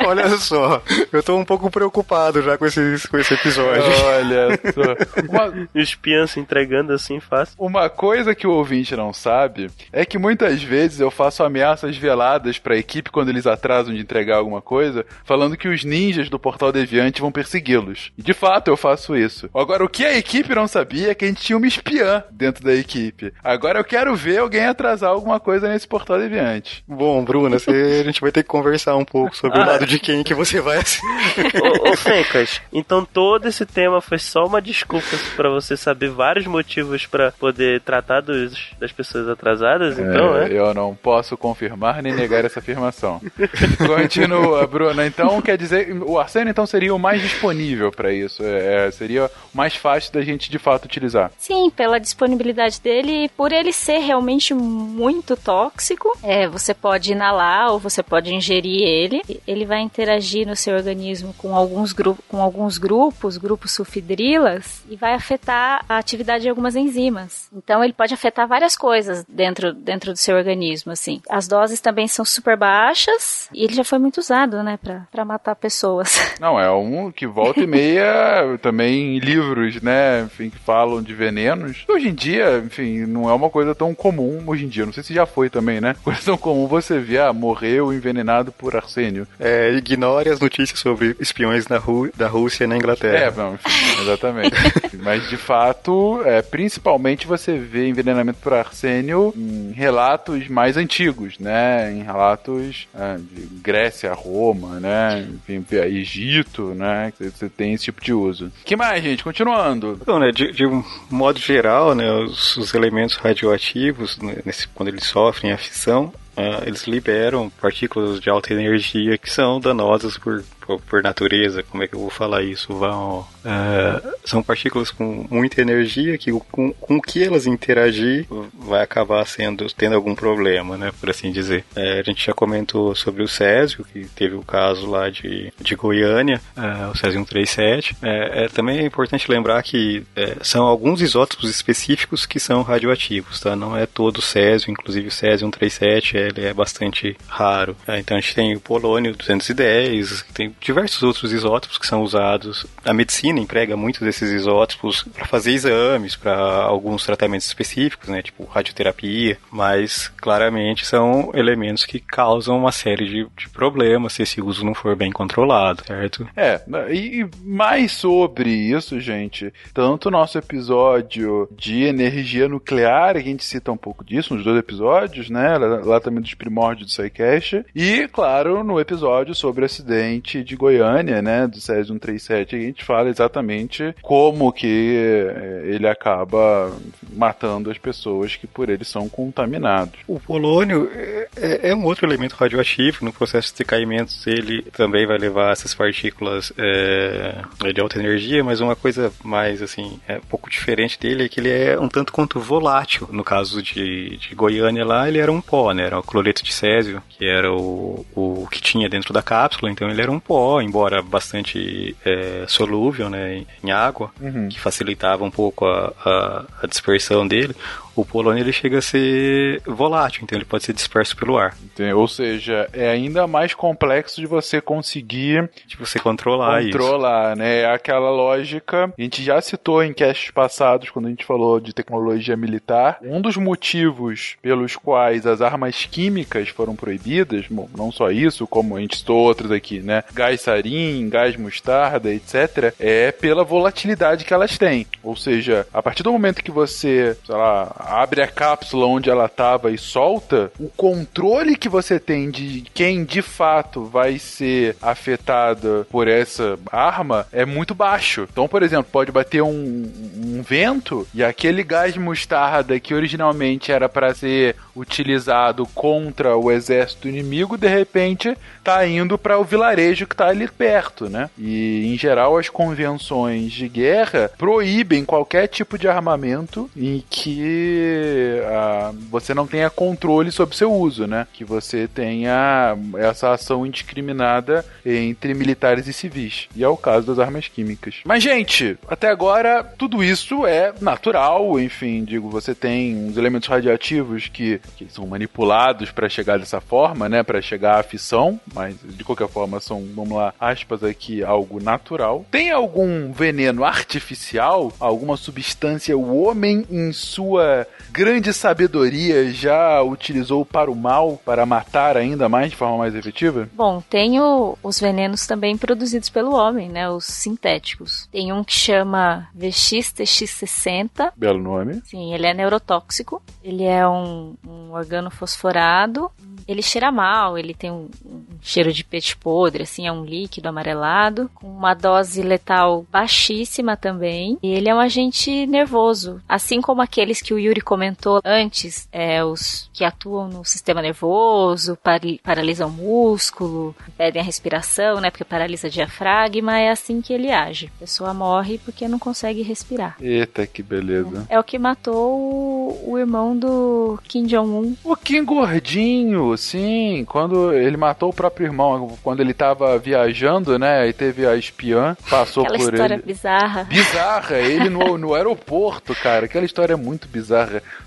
Olha só, eu tô um pouco preocupado já com esse, com esse episódio. Olha só. Uma, E se entregando assim fácil. Uma coisa que o ouvinte não sabe é que muitas vezes eu faço ameaças veladas pra equipe quando eles atrasam de entregar alguma coisa, falando que os ninjas do Portal Deviante vão persegui-los. E de fato eu faço isso. Agora, o que a equipe não sabia é que a gente tinha uma espiã dentro da equipe. Agora eu quero ver alguém atrasar alguma coisa nesse Portal Deviante. Bom, Bruna, você- a gente vai ter que conversar um pouco sobre o lado de quem que você vai assim. Ô, ô Fencas, então todo esse tema foi só uma desculpa pra você saber vários motivos pra poder tratar dos, das pessoas atrasadas, então, É, é? Eu não posso confirmar nem negar essa afirmação. Continua, Bruna. Então, quer dizer, o arsênio então seria o mais disponível para isso. É, seria o mais fácil da gente de fato utilizar. Sim, pela disponibilidade dele e por ele ser realmente muito tóxico. É, você pode inalar ou você pode ingerir ele. Ele vai interagir no seu organismo com alguns, gru com alguns grupos, grupos sulfidrilas, e vai afetar a atividade de algumas enzimas. Então ele pode afetar várias coisas dentro, dentro do seu organismo, assim. As doses também são super baixas e ele já foi muito usado, né, pra matar pessoas. Não, é um que volta e meia também em livros, né? enfim, que falam de venenos. Hoje em dia, enfim, não é uma coisa tão comum hoje em dia. Não sei se já foi também, né? Coisa tão comum você ver, ah, morreu envenenado por arsênio. É, ignore as notícias sobre espiões na Ru da Rússia e na Inglaterra. É, não, enfim, exatamente. Mas de fato, é, principalmente você vê envenenamento por arsênio em relatos mais antigos, né? Em relatos é, de Grécia, Roma, né? Enfim, Egito, né? Você tem esse tipo de uso. que mais, gente? Continuando. Então, né, de, de um modo geral, né, os, os elementos radioativos, né, nesse, quando eles sofrem a fissão, uh, eles liberam partículas de alta energia que são danosas por por, natureza, como é que eu vou falar isso? Vão, uh, são partículas com muita energia que com, com que elas interagir vai acabar sendo tendo algum problema, né? Por assim dizer. É, a gente já comentou sobre o Césio, que teve o caso lá de, de Goiânia, uh, o Césio 137. É, é, também é importante lembrar que é, são alguns isótopos específicos que são radioativos, tá? Não é todo Césio, inclusive o Césio 137 ele é bastante raro. Tá? Então a gente tem o polônio 210, tem diversos outros isótopos que são usados. A medicina emprega muitos desses isótopos para fazer exames, para alguns tratamentos específicos, né, tipo radioterapia, mas claramente são elementos que causam uma série de, de problemas se esse uso não for bem controlado, certo? É, e mais sobre isso, gente, tanto nosso episódio de energia nuclear, a gente cita um pouco disso nos dois episódios, né, lá, também dos primórdios do SciCast, e, claro, no episódio sobre o acidente de Goiânia, né, do Césio 137, a gente fala exatamente como que eh, ele acaba matando as pessoas que por ele são contaminados. O polônio é, é um outro elemento radioativo, no processo de caimentos ele também vai levar essas partículas é, de alta energia, mas uma coisa mais, assim, é um pouco diferente dele é que ele é um tanto quanto volátil. No caso de, de Goiânia lá, ele era um pó, né, era o cloreto de césio, que era o, o que tinha dentro da cápsula, então ele era um pó pó, embora bastante é, solúvel né, em água, uhum. que facilitava um pouco a, a, a dispersão dele o polônio ele chega a ser volátil, então ele pode ser disperso pelo ar. Ou seja, é ainda mais complexo de você conseguir de você controlar, controlar, isso. né? É aquela lógica, a gente já citou em casts passados quando a gente falou de tecnologia militar, um dos motivos pelos quais as armas químicas foram proibidas, bom, não só isso, como a gente citou outros aqui, né? Gás sarin, gás mostarda, etc, é pela volatilidade que elas têm. Ou seja, a partir do momento que você, sei lá, abre a cápsula onde ela estava e solta, o controle que você tem de quem de fato vai ser afetada por essa arma é muito baixo. Então, por exemplo, pode bater um, um vento e aquele gás mostarda que originalmente era para ser utilizado contra o exército inimigo, de repente tá indo para o vilarejo que tá ali perto, né? E em geral as convenções de guerra proíbem qualquer tipo de armamento em que uh, você não tenha controle sobre seu uso, né? Que você tenha essa ação indiscriminada entre militares e civis. E é o caso das armas químicas. Mas gente, até agora tudo isso é natural, enfim, digo, você tem uns elementos radioativos que que são manipulados para chegar dessa forma, né, para chegar à fissão, mas de qualquer forma são, vamos lá, aspas aqui, algo natural. Tem algum veneno artificial, alguma substância o homem em sua grande sabedoria já utilizou para o mal, para matar ainda mais de forma mais efetiva? Bom, tem os venenos também produzidos pelo homem, né, os sintéticos. Tem um que chama VX-TX60. Belo nome. Sim, ele é neurotóxico. Ele é um, um um organofosforado. Ele cheira mal, ele tem um, um, cheiro de peixe podre, assim, é um líquido amarelado, com uma dose letal baixíssima também. E ele é um agente nervoso, assim como aqueles que o Yuri comentou antes, é, os que atuam no sistema nervoso, par paralisam o músculo, impedem a respiração, né, porque paralisa o diafragma, é assim que ele age. A pessoa morre porque não consegue respirar. Eita, que beleza. É, é o que matou o, o irmão do Kim Jong-un. O Kim gordinho, sim. Quando ele matou o próprio irmão, quando ele tava viajando, né? E teve a espiã, passou Aquela por história ele. bizarra. Bizarra, ele no, no aeroporto, cara. Aquela história é muito bizarra.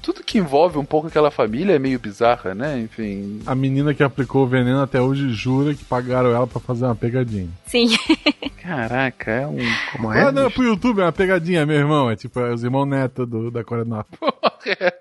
Tudo que envolve um pouco aquela família é meio bizarra, né? Enfim. A menina que aplicou o veneno até hoje jura que pagaram ela pra fazer uma pegadinha. Sim. Caraca, é um. Como Ah, não, é pro YouTube, é uma pegadinha, meu irmão. É tipo, é os irmãos neto do, da Coreia do Norte.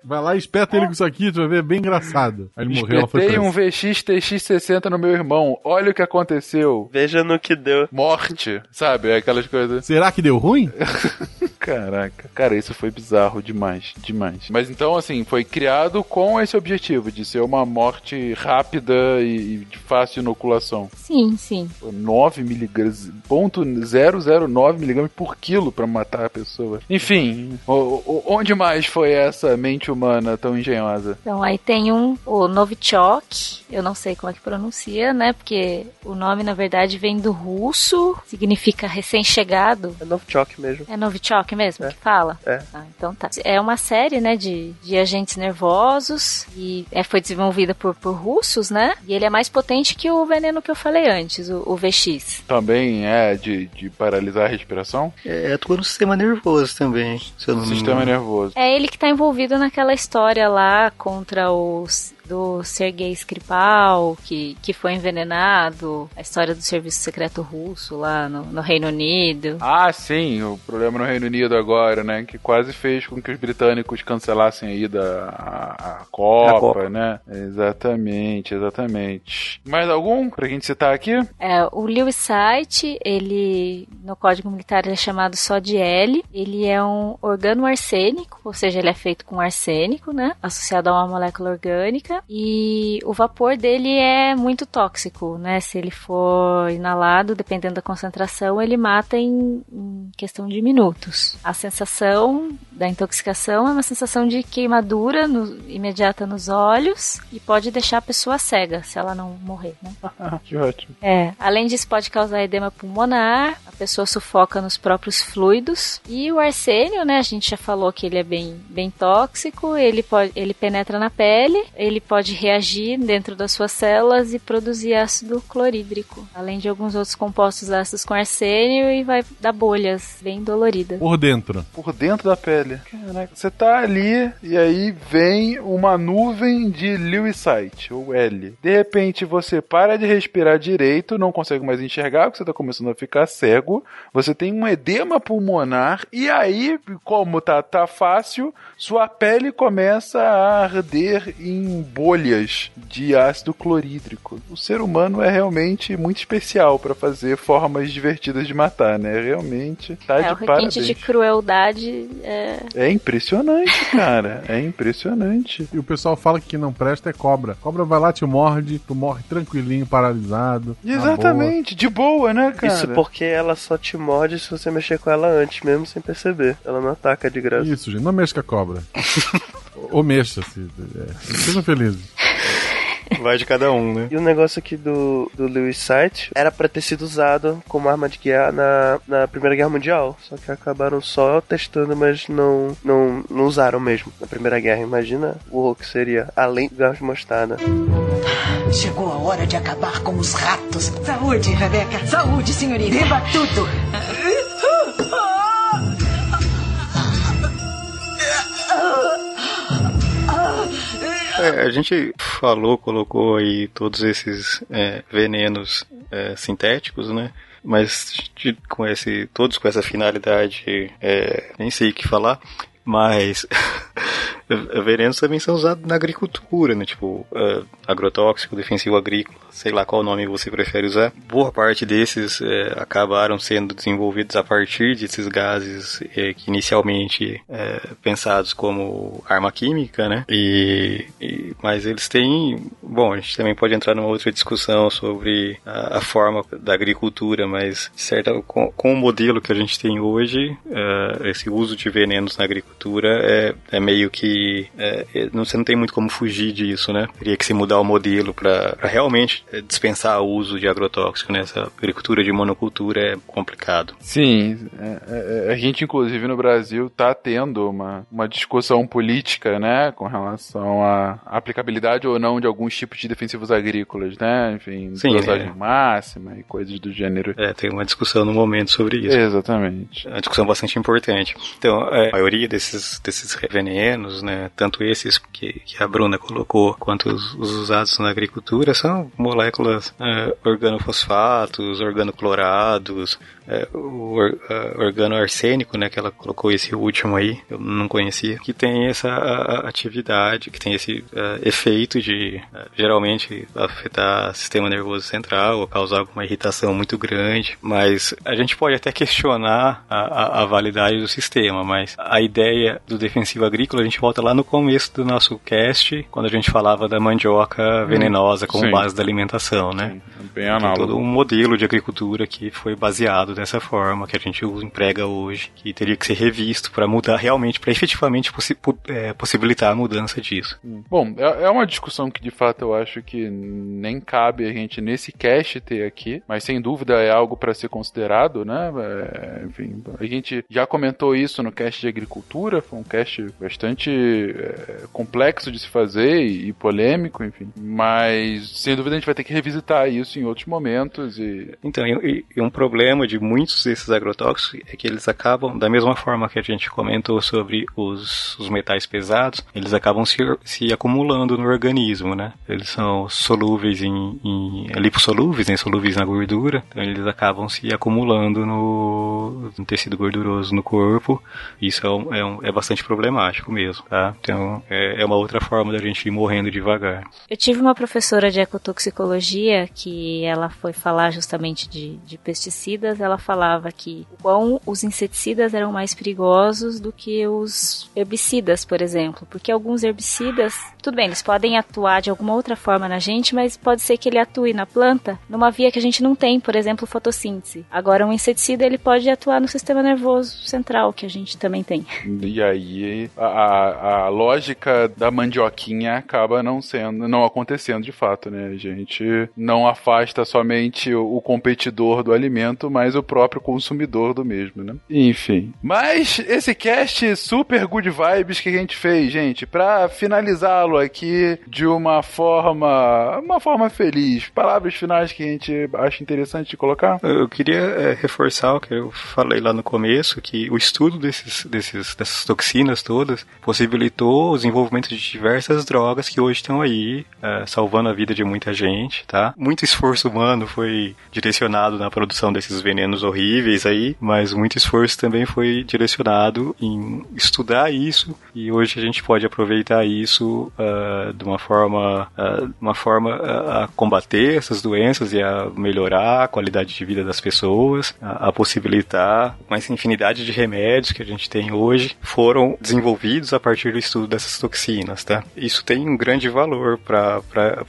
Vai lá e espeta ele com isso aqui, tu vai ver, é bem engraçado. Aí ele morreu, ela foi Espetei presa. um VX TX60 no meu irmão. Olha o que aconteceu. Veja no que deu. Morte, sabe? Aquelas coisas. Será que deu ruim? Caraca, cara, isso foi bizarro demais, demais. Mas então, assim, foi criado com esse objetivo de ser uma morte rápida e, de fácil inoculação. Sim, sim. 9 miligramas, ponto 009 miligramas por quilo pra matar a pessoa. Enfim, o- o- onde mais foi essa mente humana tão engenhosa? Então aí tem um, o Novichok, eu não sei como é que pronuncia, né? Porque o nome na verdade vem do russo, significa recém-chegado. É Novichok mesmo. É Novichok mesmo que fala? É. Ah, então tá. É uma série, né, de, de agentes nervosos e é, foi desenvolvida por, por russos, né? E ele é mais potente que o veneno que eu falei antes, o, o VX. Também é de, de paralisar a respiração? É, atua no sistema nervoso também, se eu não me Sistema nervoso. É ele que tá envolvido naquela história lá contra os do Sergei Skripal, que, que foi envenenado, a história do serviço secreto russo lá no, no Reino Unido. Ah, sim, o problema no Reino Unido agora, né? Que quase fez com que os britânicos cancelassem a ida à, à Copa, A Copa. né? Exatamente, exatamente. Mais algum pra gente citar aqui? É, o Lewis Site, ele no Código Militar ele é chamado só de L. Ele é um organo arsênico, ou seja, ele é feito com arsênico, né? Associado a uma molécula orgânica. E o vapor dele é muito tóxico, né? Se ele for inalado, dependendo da concentração, ele mata em, em questão de minutos. A sensação da intoxicação é uma sensação de queimadura no- imediata nos olhos e pode deixar a pessoa cega se ela não morrer, né? Que ótimo. É, além disso pode causar edema pulmonar, a pessoa sufoca nos próprios fluidos. E o arsênio, né, a gente já falou que ele é bem, bem tóxico, ele pode, ele penetra na pele, ele pode reagir dentro das suas células e produzir ácido clorídrico, além de alguns outros compostos ácidos com arsênio e vai dar bolhas bem doloridas. Por dentro. Por dentro da pele. Caraca, você tá ali e aí vem uma nuvem de Lewisite, ou L. De repente você para de respirar direito, não consegue mais enxergar, porque você tá começando a ficar cego. Você tem um edema pulmonar e aí, como tá, tá fácil, sua pele começa a arder em bolhas de ácido clorídrico. O ser humano é realmente muito especial para fazer formas divertidas de matar, né? Realmente tá É, de o parabéns. de crueldade é... É impressionante, cara. É impressionante. E o pessoal fala que quem não presta é cobra. Cobra vai lá, te morde, tu morre tranquilinho, paralisado. Exatamente, de boa, né, cara? Isso porque ela só te morde se você mexer com ela antes, mesmo sem perceber. Ela não ataca de boa. graça. Isso, gente, não mexa com a cobra. Ou mexa, se, é, sejam felizes. Vai de cada um, né? E o negócio aqui do, do Lewis Sight era pra ter sido usado como arma de guerra na, na Primeira Guerra Mundial. Só que acabaram só testando, mas não, não, não usaram mesmo na Primeira Guerra. Imagina o horror que seria, além do gás de mostarda. Chegou a hora de acabar com os ratos. Saúde, Rebeca. Saúde, senhorita. Beba tudo. É, a gente falou, colocou aí todos esses é, venenos é, sintéticos, né? Mas com esse, todos com essa finalidade, é, nem sei o que falar, mas venenos também são usados na agricultura, né? Tipo, é, agrotóxico, defensivo agrícola, sei lá qual nome você prefere usar. Boa parte desses é, acabaram sendo desenvolvidos a partir desses gases é, que inicialmente pensados como arma química, né? E, e- mas eles têm, bom, a gente também pode entrar numa outra discussão sobre a, a forma da agricultura, mas certa com, com o modelo que a gente tem hoje, é, esse uso de venenos na agricultura é, é meio que é, é, não, você não tem muito como fugir disso, né? Teria que se mudar o modelo para realmente é, dispensar o uso de agrotóxico nessa agricultura de monocultura é complicado. Sim, é, a gente inclusive no Brasil está tendo uma, uma discussão política, né, com relação à aplicabilidade ou não de alguns tipos de defensivos agrícolas, né, enfim, Sim, dosagem é. máxima e coisas do gênero. É, tem uma discussão no momento sobre isso. Exatamente. É uma discussão bastante importante. Então, a maioria desses, desses venenos, né, tanto esses que, que a Bruna colocou, quanto os, os usados na agricultura, são moléculas é, organofosfatos, organoclorados, é, o or, uh, organo arsênico, né, que ela colocou esse último aí, eu não conhecia, que tem essa a, a atividade, que tem esse uh, efeito de uh, geralmente afetar o sistema nervoso central ou causar alguma irritação muito grande, mas a gente pode até questionar a, a, a validade do sistema, mas a ideia do defensivo agrícola a gente volta lá no começo do nosso cast, quando a gente falava da mandioca venenosa como Sim. base da alimentação, né? Sim, bem Tem análogo. todo um modelo de agricultura que foi baseado dessa forma, que a gente emprega hoje, que teria que ser revisto para mudar realmente, para efetivamente possi- é, possibilitar a mudança disso. Bom, é, é uma discussão que de fato eu acho que nem cabe a gente nesse cast ter aqui, mas sem dúvida é algo para ser considerado, né? É, enfim, a gente já comentou isso no cast de agricultura, foi um cast bastante é, complexo de se fazer e, e polêmico, enfim, mas sem dúvida a gente vai ter que revisitar isso em outros momentos e Então, e, e um problema de muitos desses agrotóxicos é que eles acabam, da mesma forma que a gente comentou sobre os, os metais pesados, eles acabam se, se acumulando no organismo, né? Eles são solúveis em, em lipossolúveis, né? solúveis na gordura, então eles acabam se acumulando no, no tecido gorduroso no corpo. Isso é, um, é, um- é bastante problemático mesmo, tá? Então, é, é uma outra forma da gente ir morrendo devagar. Eu tive uma professora de ecotoxicologia que ela foi falar justamente de, de pesticidas. Ela falava que quão os inseticidas eram mais perigosos do que os herbicidas, por exemplo. Porque alguns herbicidas, tudo bem, eles podem atuar de alguma outra forma na gente, mas pode ser que ele atue na planta numa via que a gente não tem, por exemplo, fotossíntese. Agora, um inseticida ele pode atuar no sistema nervoso central, que a gente também tem. E aí a, a, a lógica da mandioquinha acaba não sendo, não acontecendo de fato, né? A gente não afasta somente o, o competidor do alimento, mas o próprio consumidor do mesmo, né? Enfim. Mas esse cast super good vibes que a gente fez, gente, pra finalizá-lo aqui de uma forma, uma forma feliz. Palavras finais que a gente acha interessante de colocar? Eu queria é, reforçar o que eu falei lá no começo, que o estudo desses, desses, dessas toxinas todas possibilitou o desenvolvimento de diversas drogas que hoje estão aí, é, salvando a vida de muita gente, tá? Muito esforço humano foi direcionado na produção desses venenos horríveis aí, mas muito esforço também foi direcionado em estudar isso e hoje a gente pode aproveitar isso ah, de uma forma, ah, uma forma ah, a combater essas doenças e a melhorar a qualidade de vida das pessoas, a, a possibilitar uma infinidade de remédios que a gente tem hoje foram desenvolvidos a partir do estudo dessas toxinas, tá? Isso tem um grande valor para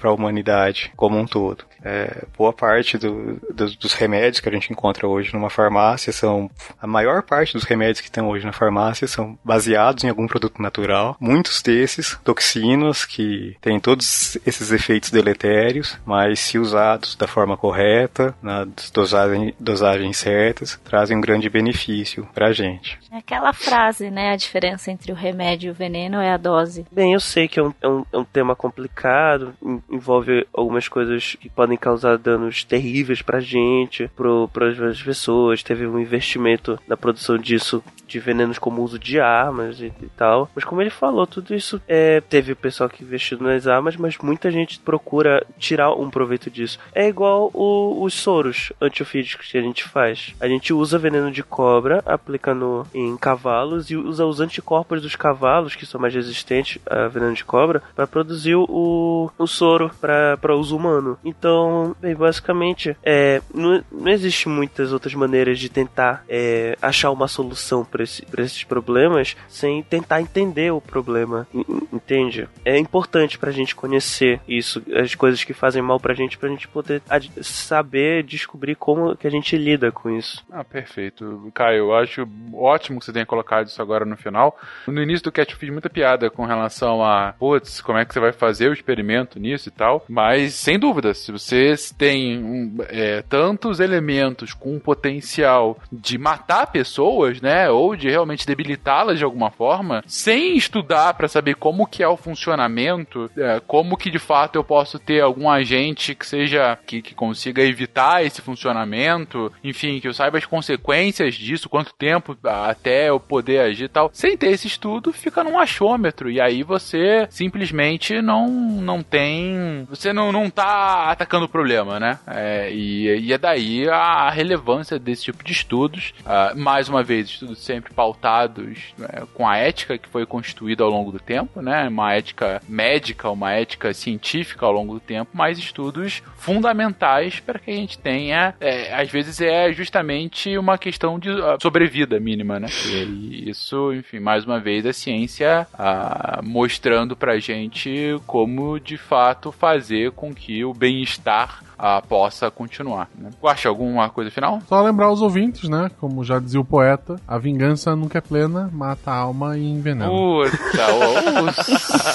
a humanidade como um todo. É, boa parte do- do- dos remédios que a gente encontra hoje numa farmácia são. A maior parte dos remédios que estão hoje na farmácia são baseados em algum produto natural. Muitos desses, toxinas, que têm todos esses efeitos deletérios, mas se usados da forma correta, nas dosagem, dosagens certas, trazem um grande benefício pra gente. É Aquela frase, né? A diferença entre o remédio e veneno é a dose. Bem, eu sei que é um, é um, é um tema complicado, en- envolve algumas coisas que podem causar danos terríveis pra gente, pro, pras pessoas. Teve um investimento na produção disso, de venenos como uso de armas e, e tal. Mas como ele falou, tudo isso é, teve o pessoal que investiu nas armas, mas muita gente procura tirar um proveito disso. É igual o- os soros antiofídicos que a gente faz. A gente usa veneno de cobra, aplica no, em cavalos e usa os anticorpos dos cavalos, que são mais resistentes a veneno de cobra, para produzir o, o soro para uso humano. Então, bem, basicamente, é, não, não existe muitas outras maneiras de tentar é, achar uma solução para esse, esses problemas sem tentar entender o problema, en- en- entende? É importante pra gente conhecer isso, as coisas que fazem mal pra gente, pra gente poder saber, descobrir como que a gente lida com isso. Ah, perfeito. Caio, eu acho ótimo que você tenha colocado isso agora no final. No início do Cat fiz muita piada com relação a, putz, como é que você vai fazer o experimento nisso e tal. Mas, sem dúvida, se você tem um, é, tantos elementos com potencial de matar pessoas, né, ou de realmente debilitá-las de alguma forma, sem estudar para saber como que é o funcionamento, é, como que de fato eu posso ter algum agente que seja que, que consiga evitar esse funcionamento, enfim, que eu saiba as consequências disso, quanto tempo até eu poder agir e tal. Sem ter esse estudo, fica num achômetro e aí você simplesmente não não tem, você não não tá atacando o problema, né? É, e, e, é daí a, relevância desse tipo de estudos. Uh, mais uma vez, estudos sempre pautados né, com a ética que foi constituída ao longo do tempo, né? Uma ética médica, uma ética científica ao longo do tempo, mas estudos fundamentais para que a gente tenha, é, às vezes é justamente uma questão de uh, sobrevida mínima, né? E isso, enfim, mais uma vez a ciência uh, mostrando pra gente como de fato fazer com que o bem-estar uh, possa continuar. Né? Acha alguma coisa final? Só lembrar os ouvintes, né? Como já dizia o poeta, a vingança nunca é plena, mata a alma e envenena. Puta, oh,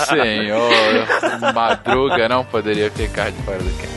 senhor, Madruga não poderia ficar de fora do cast.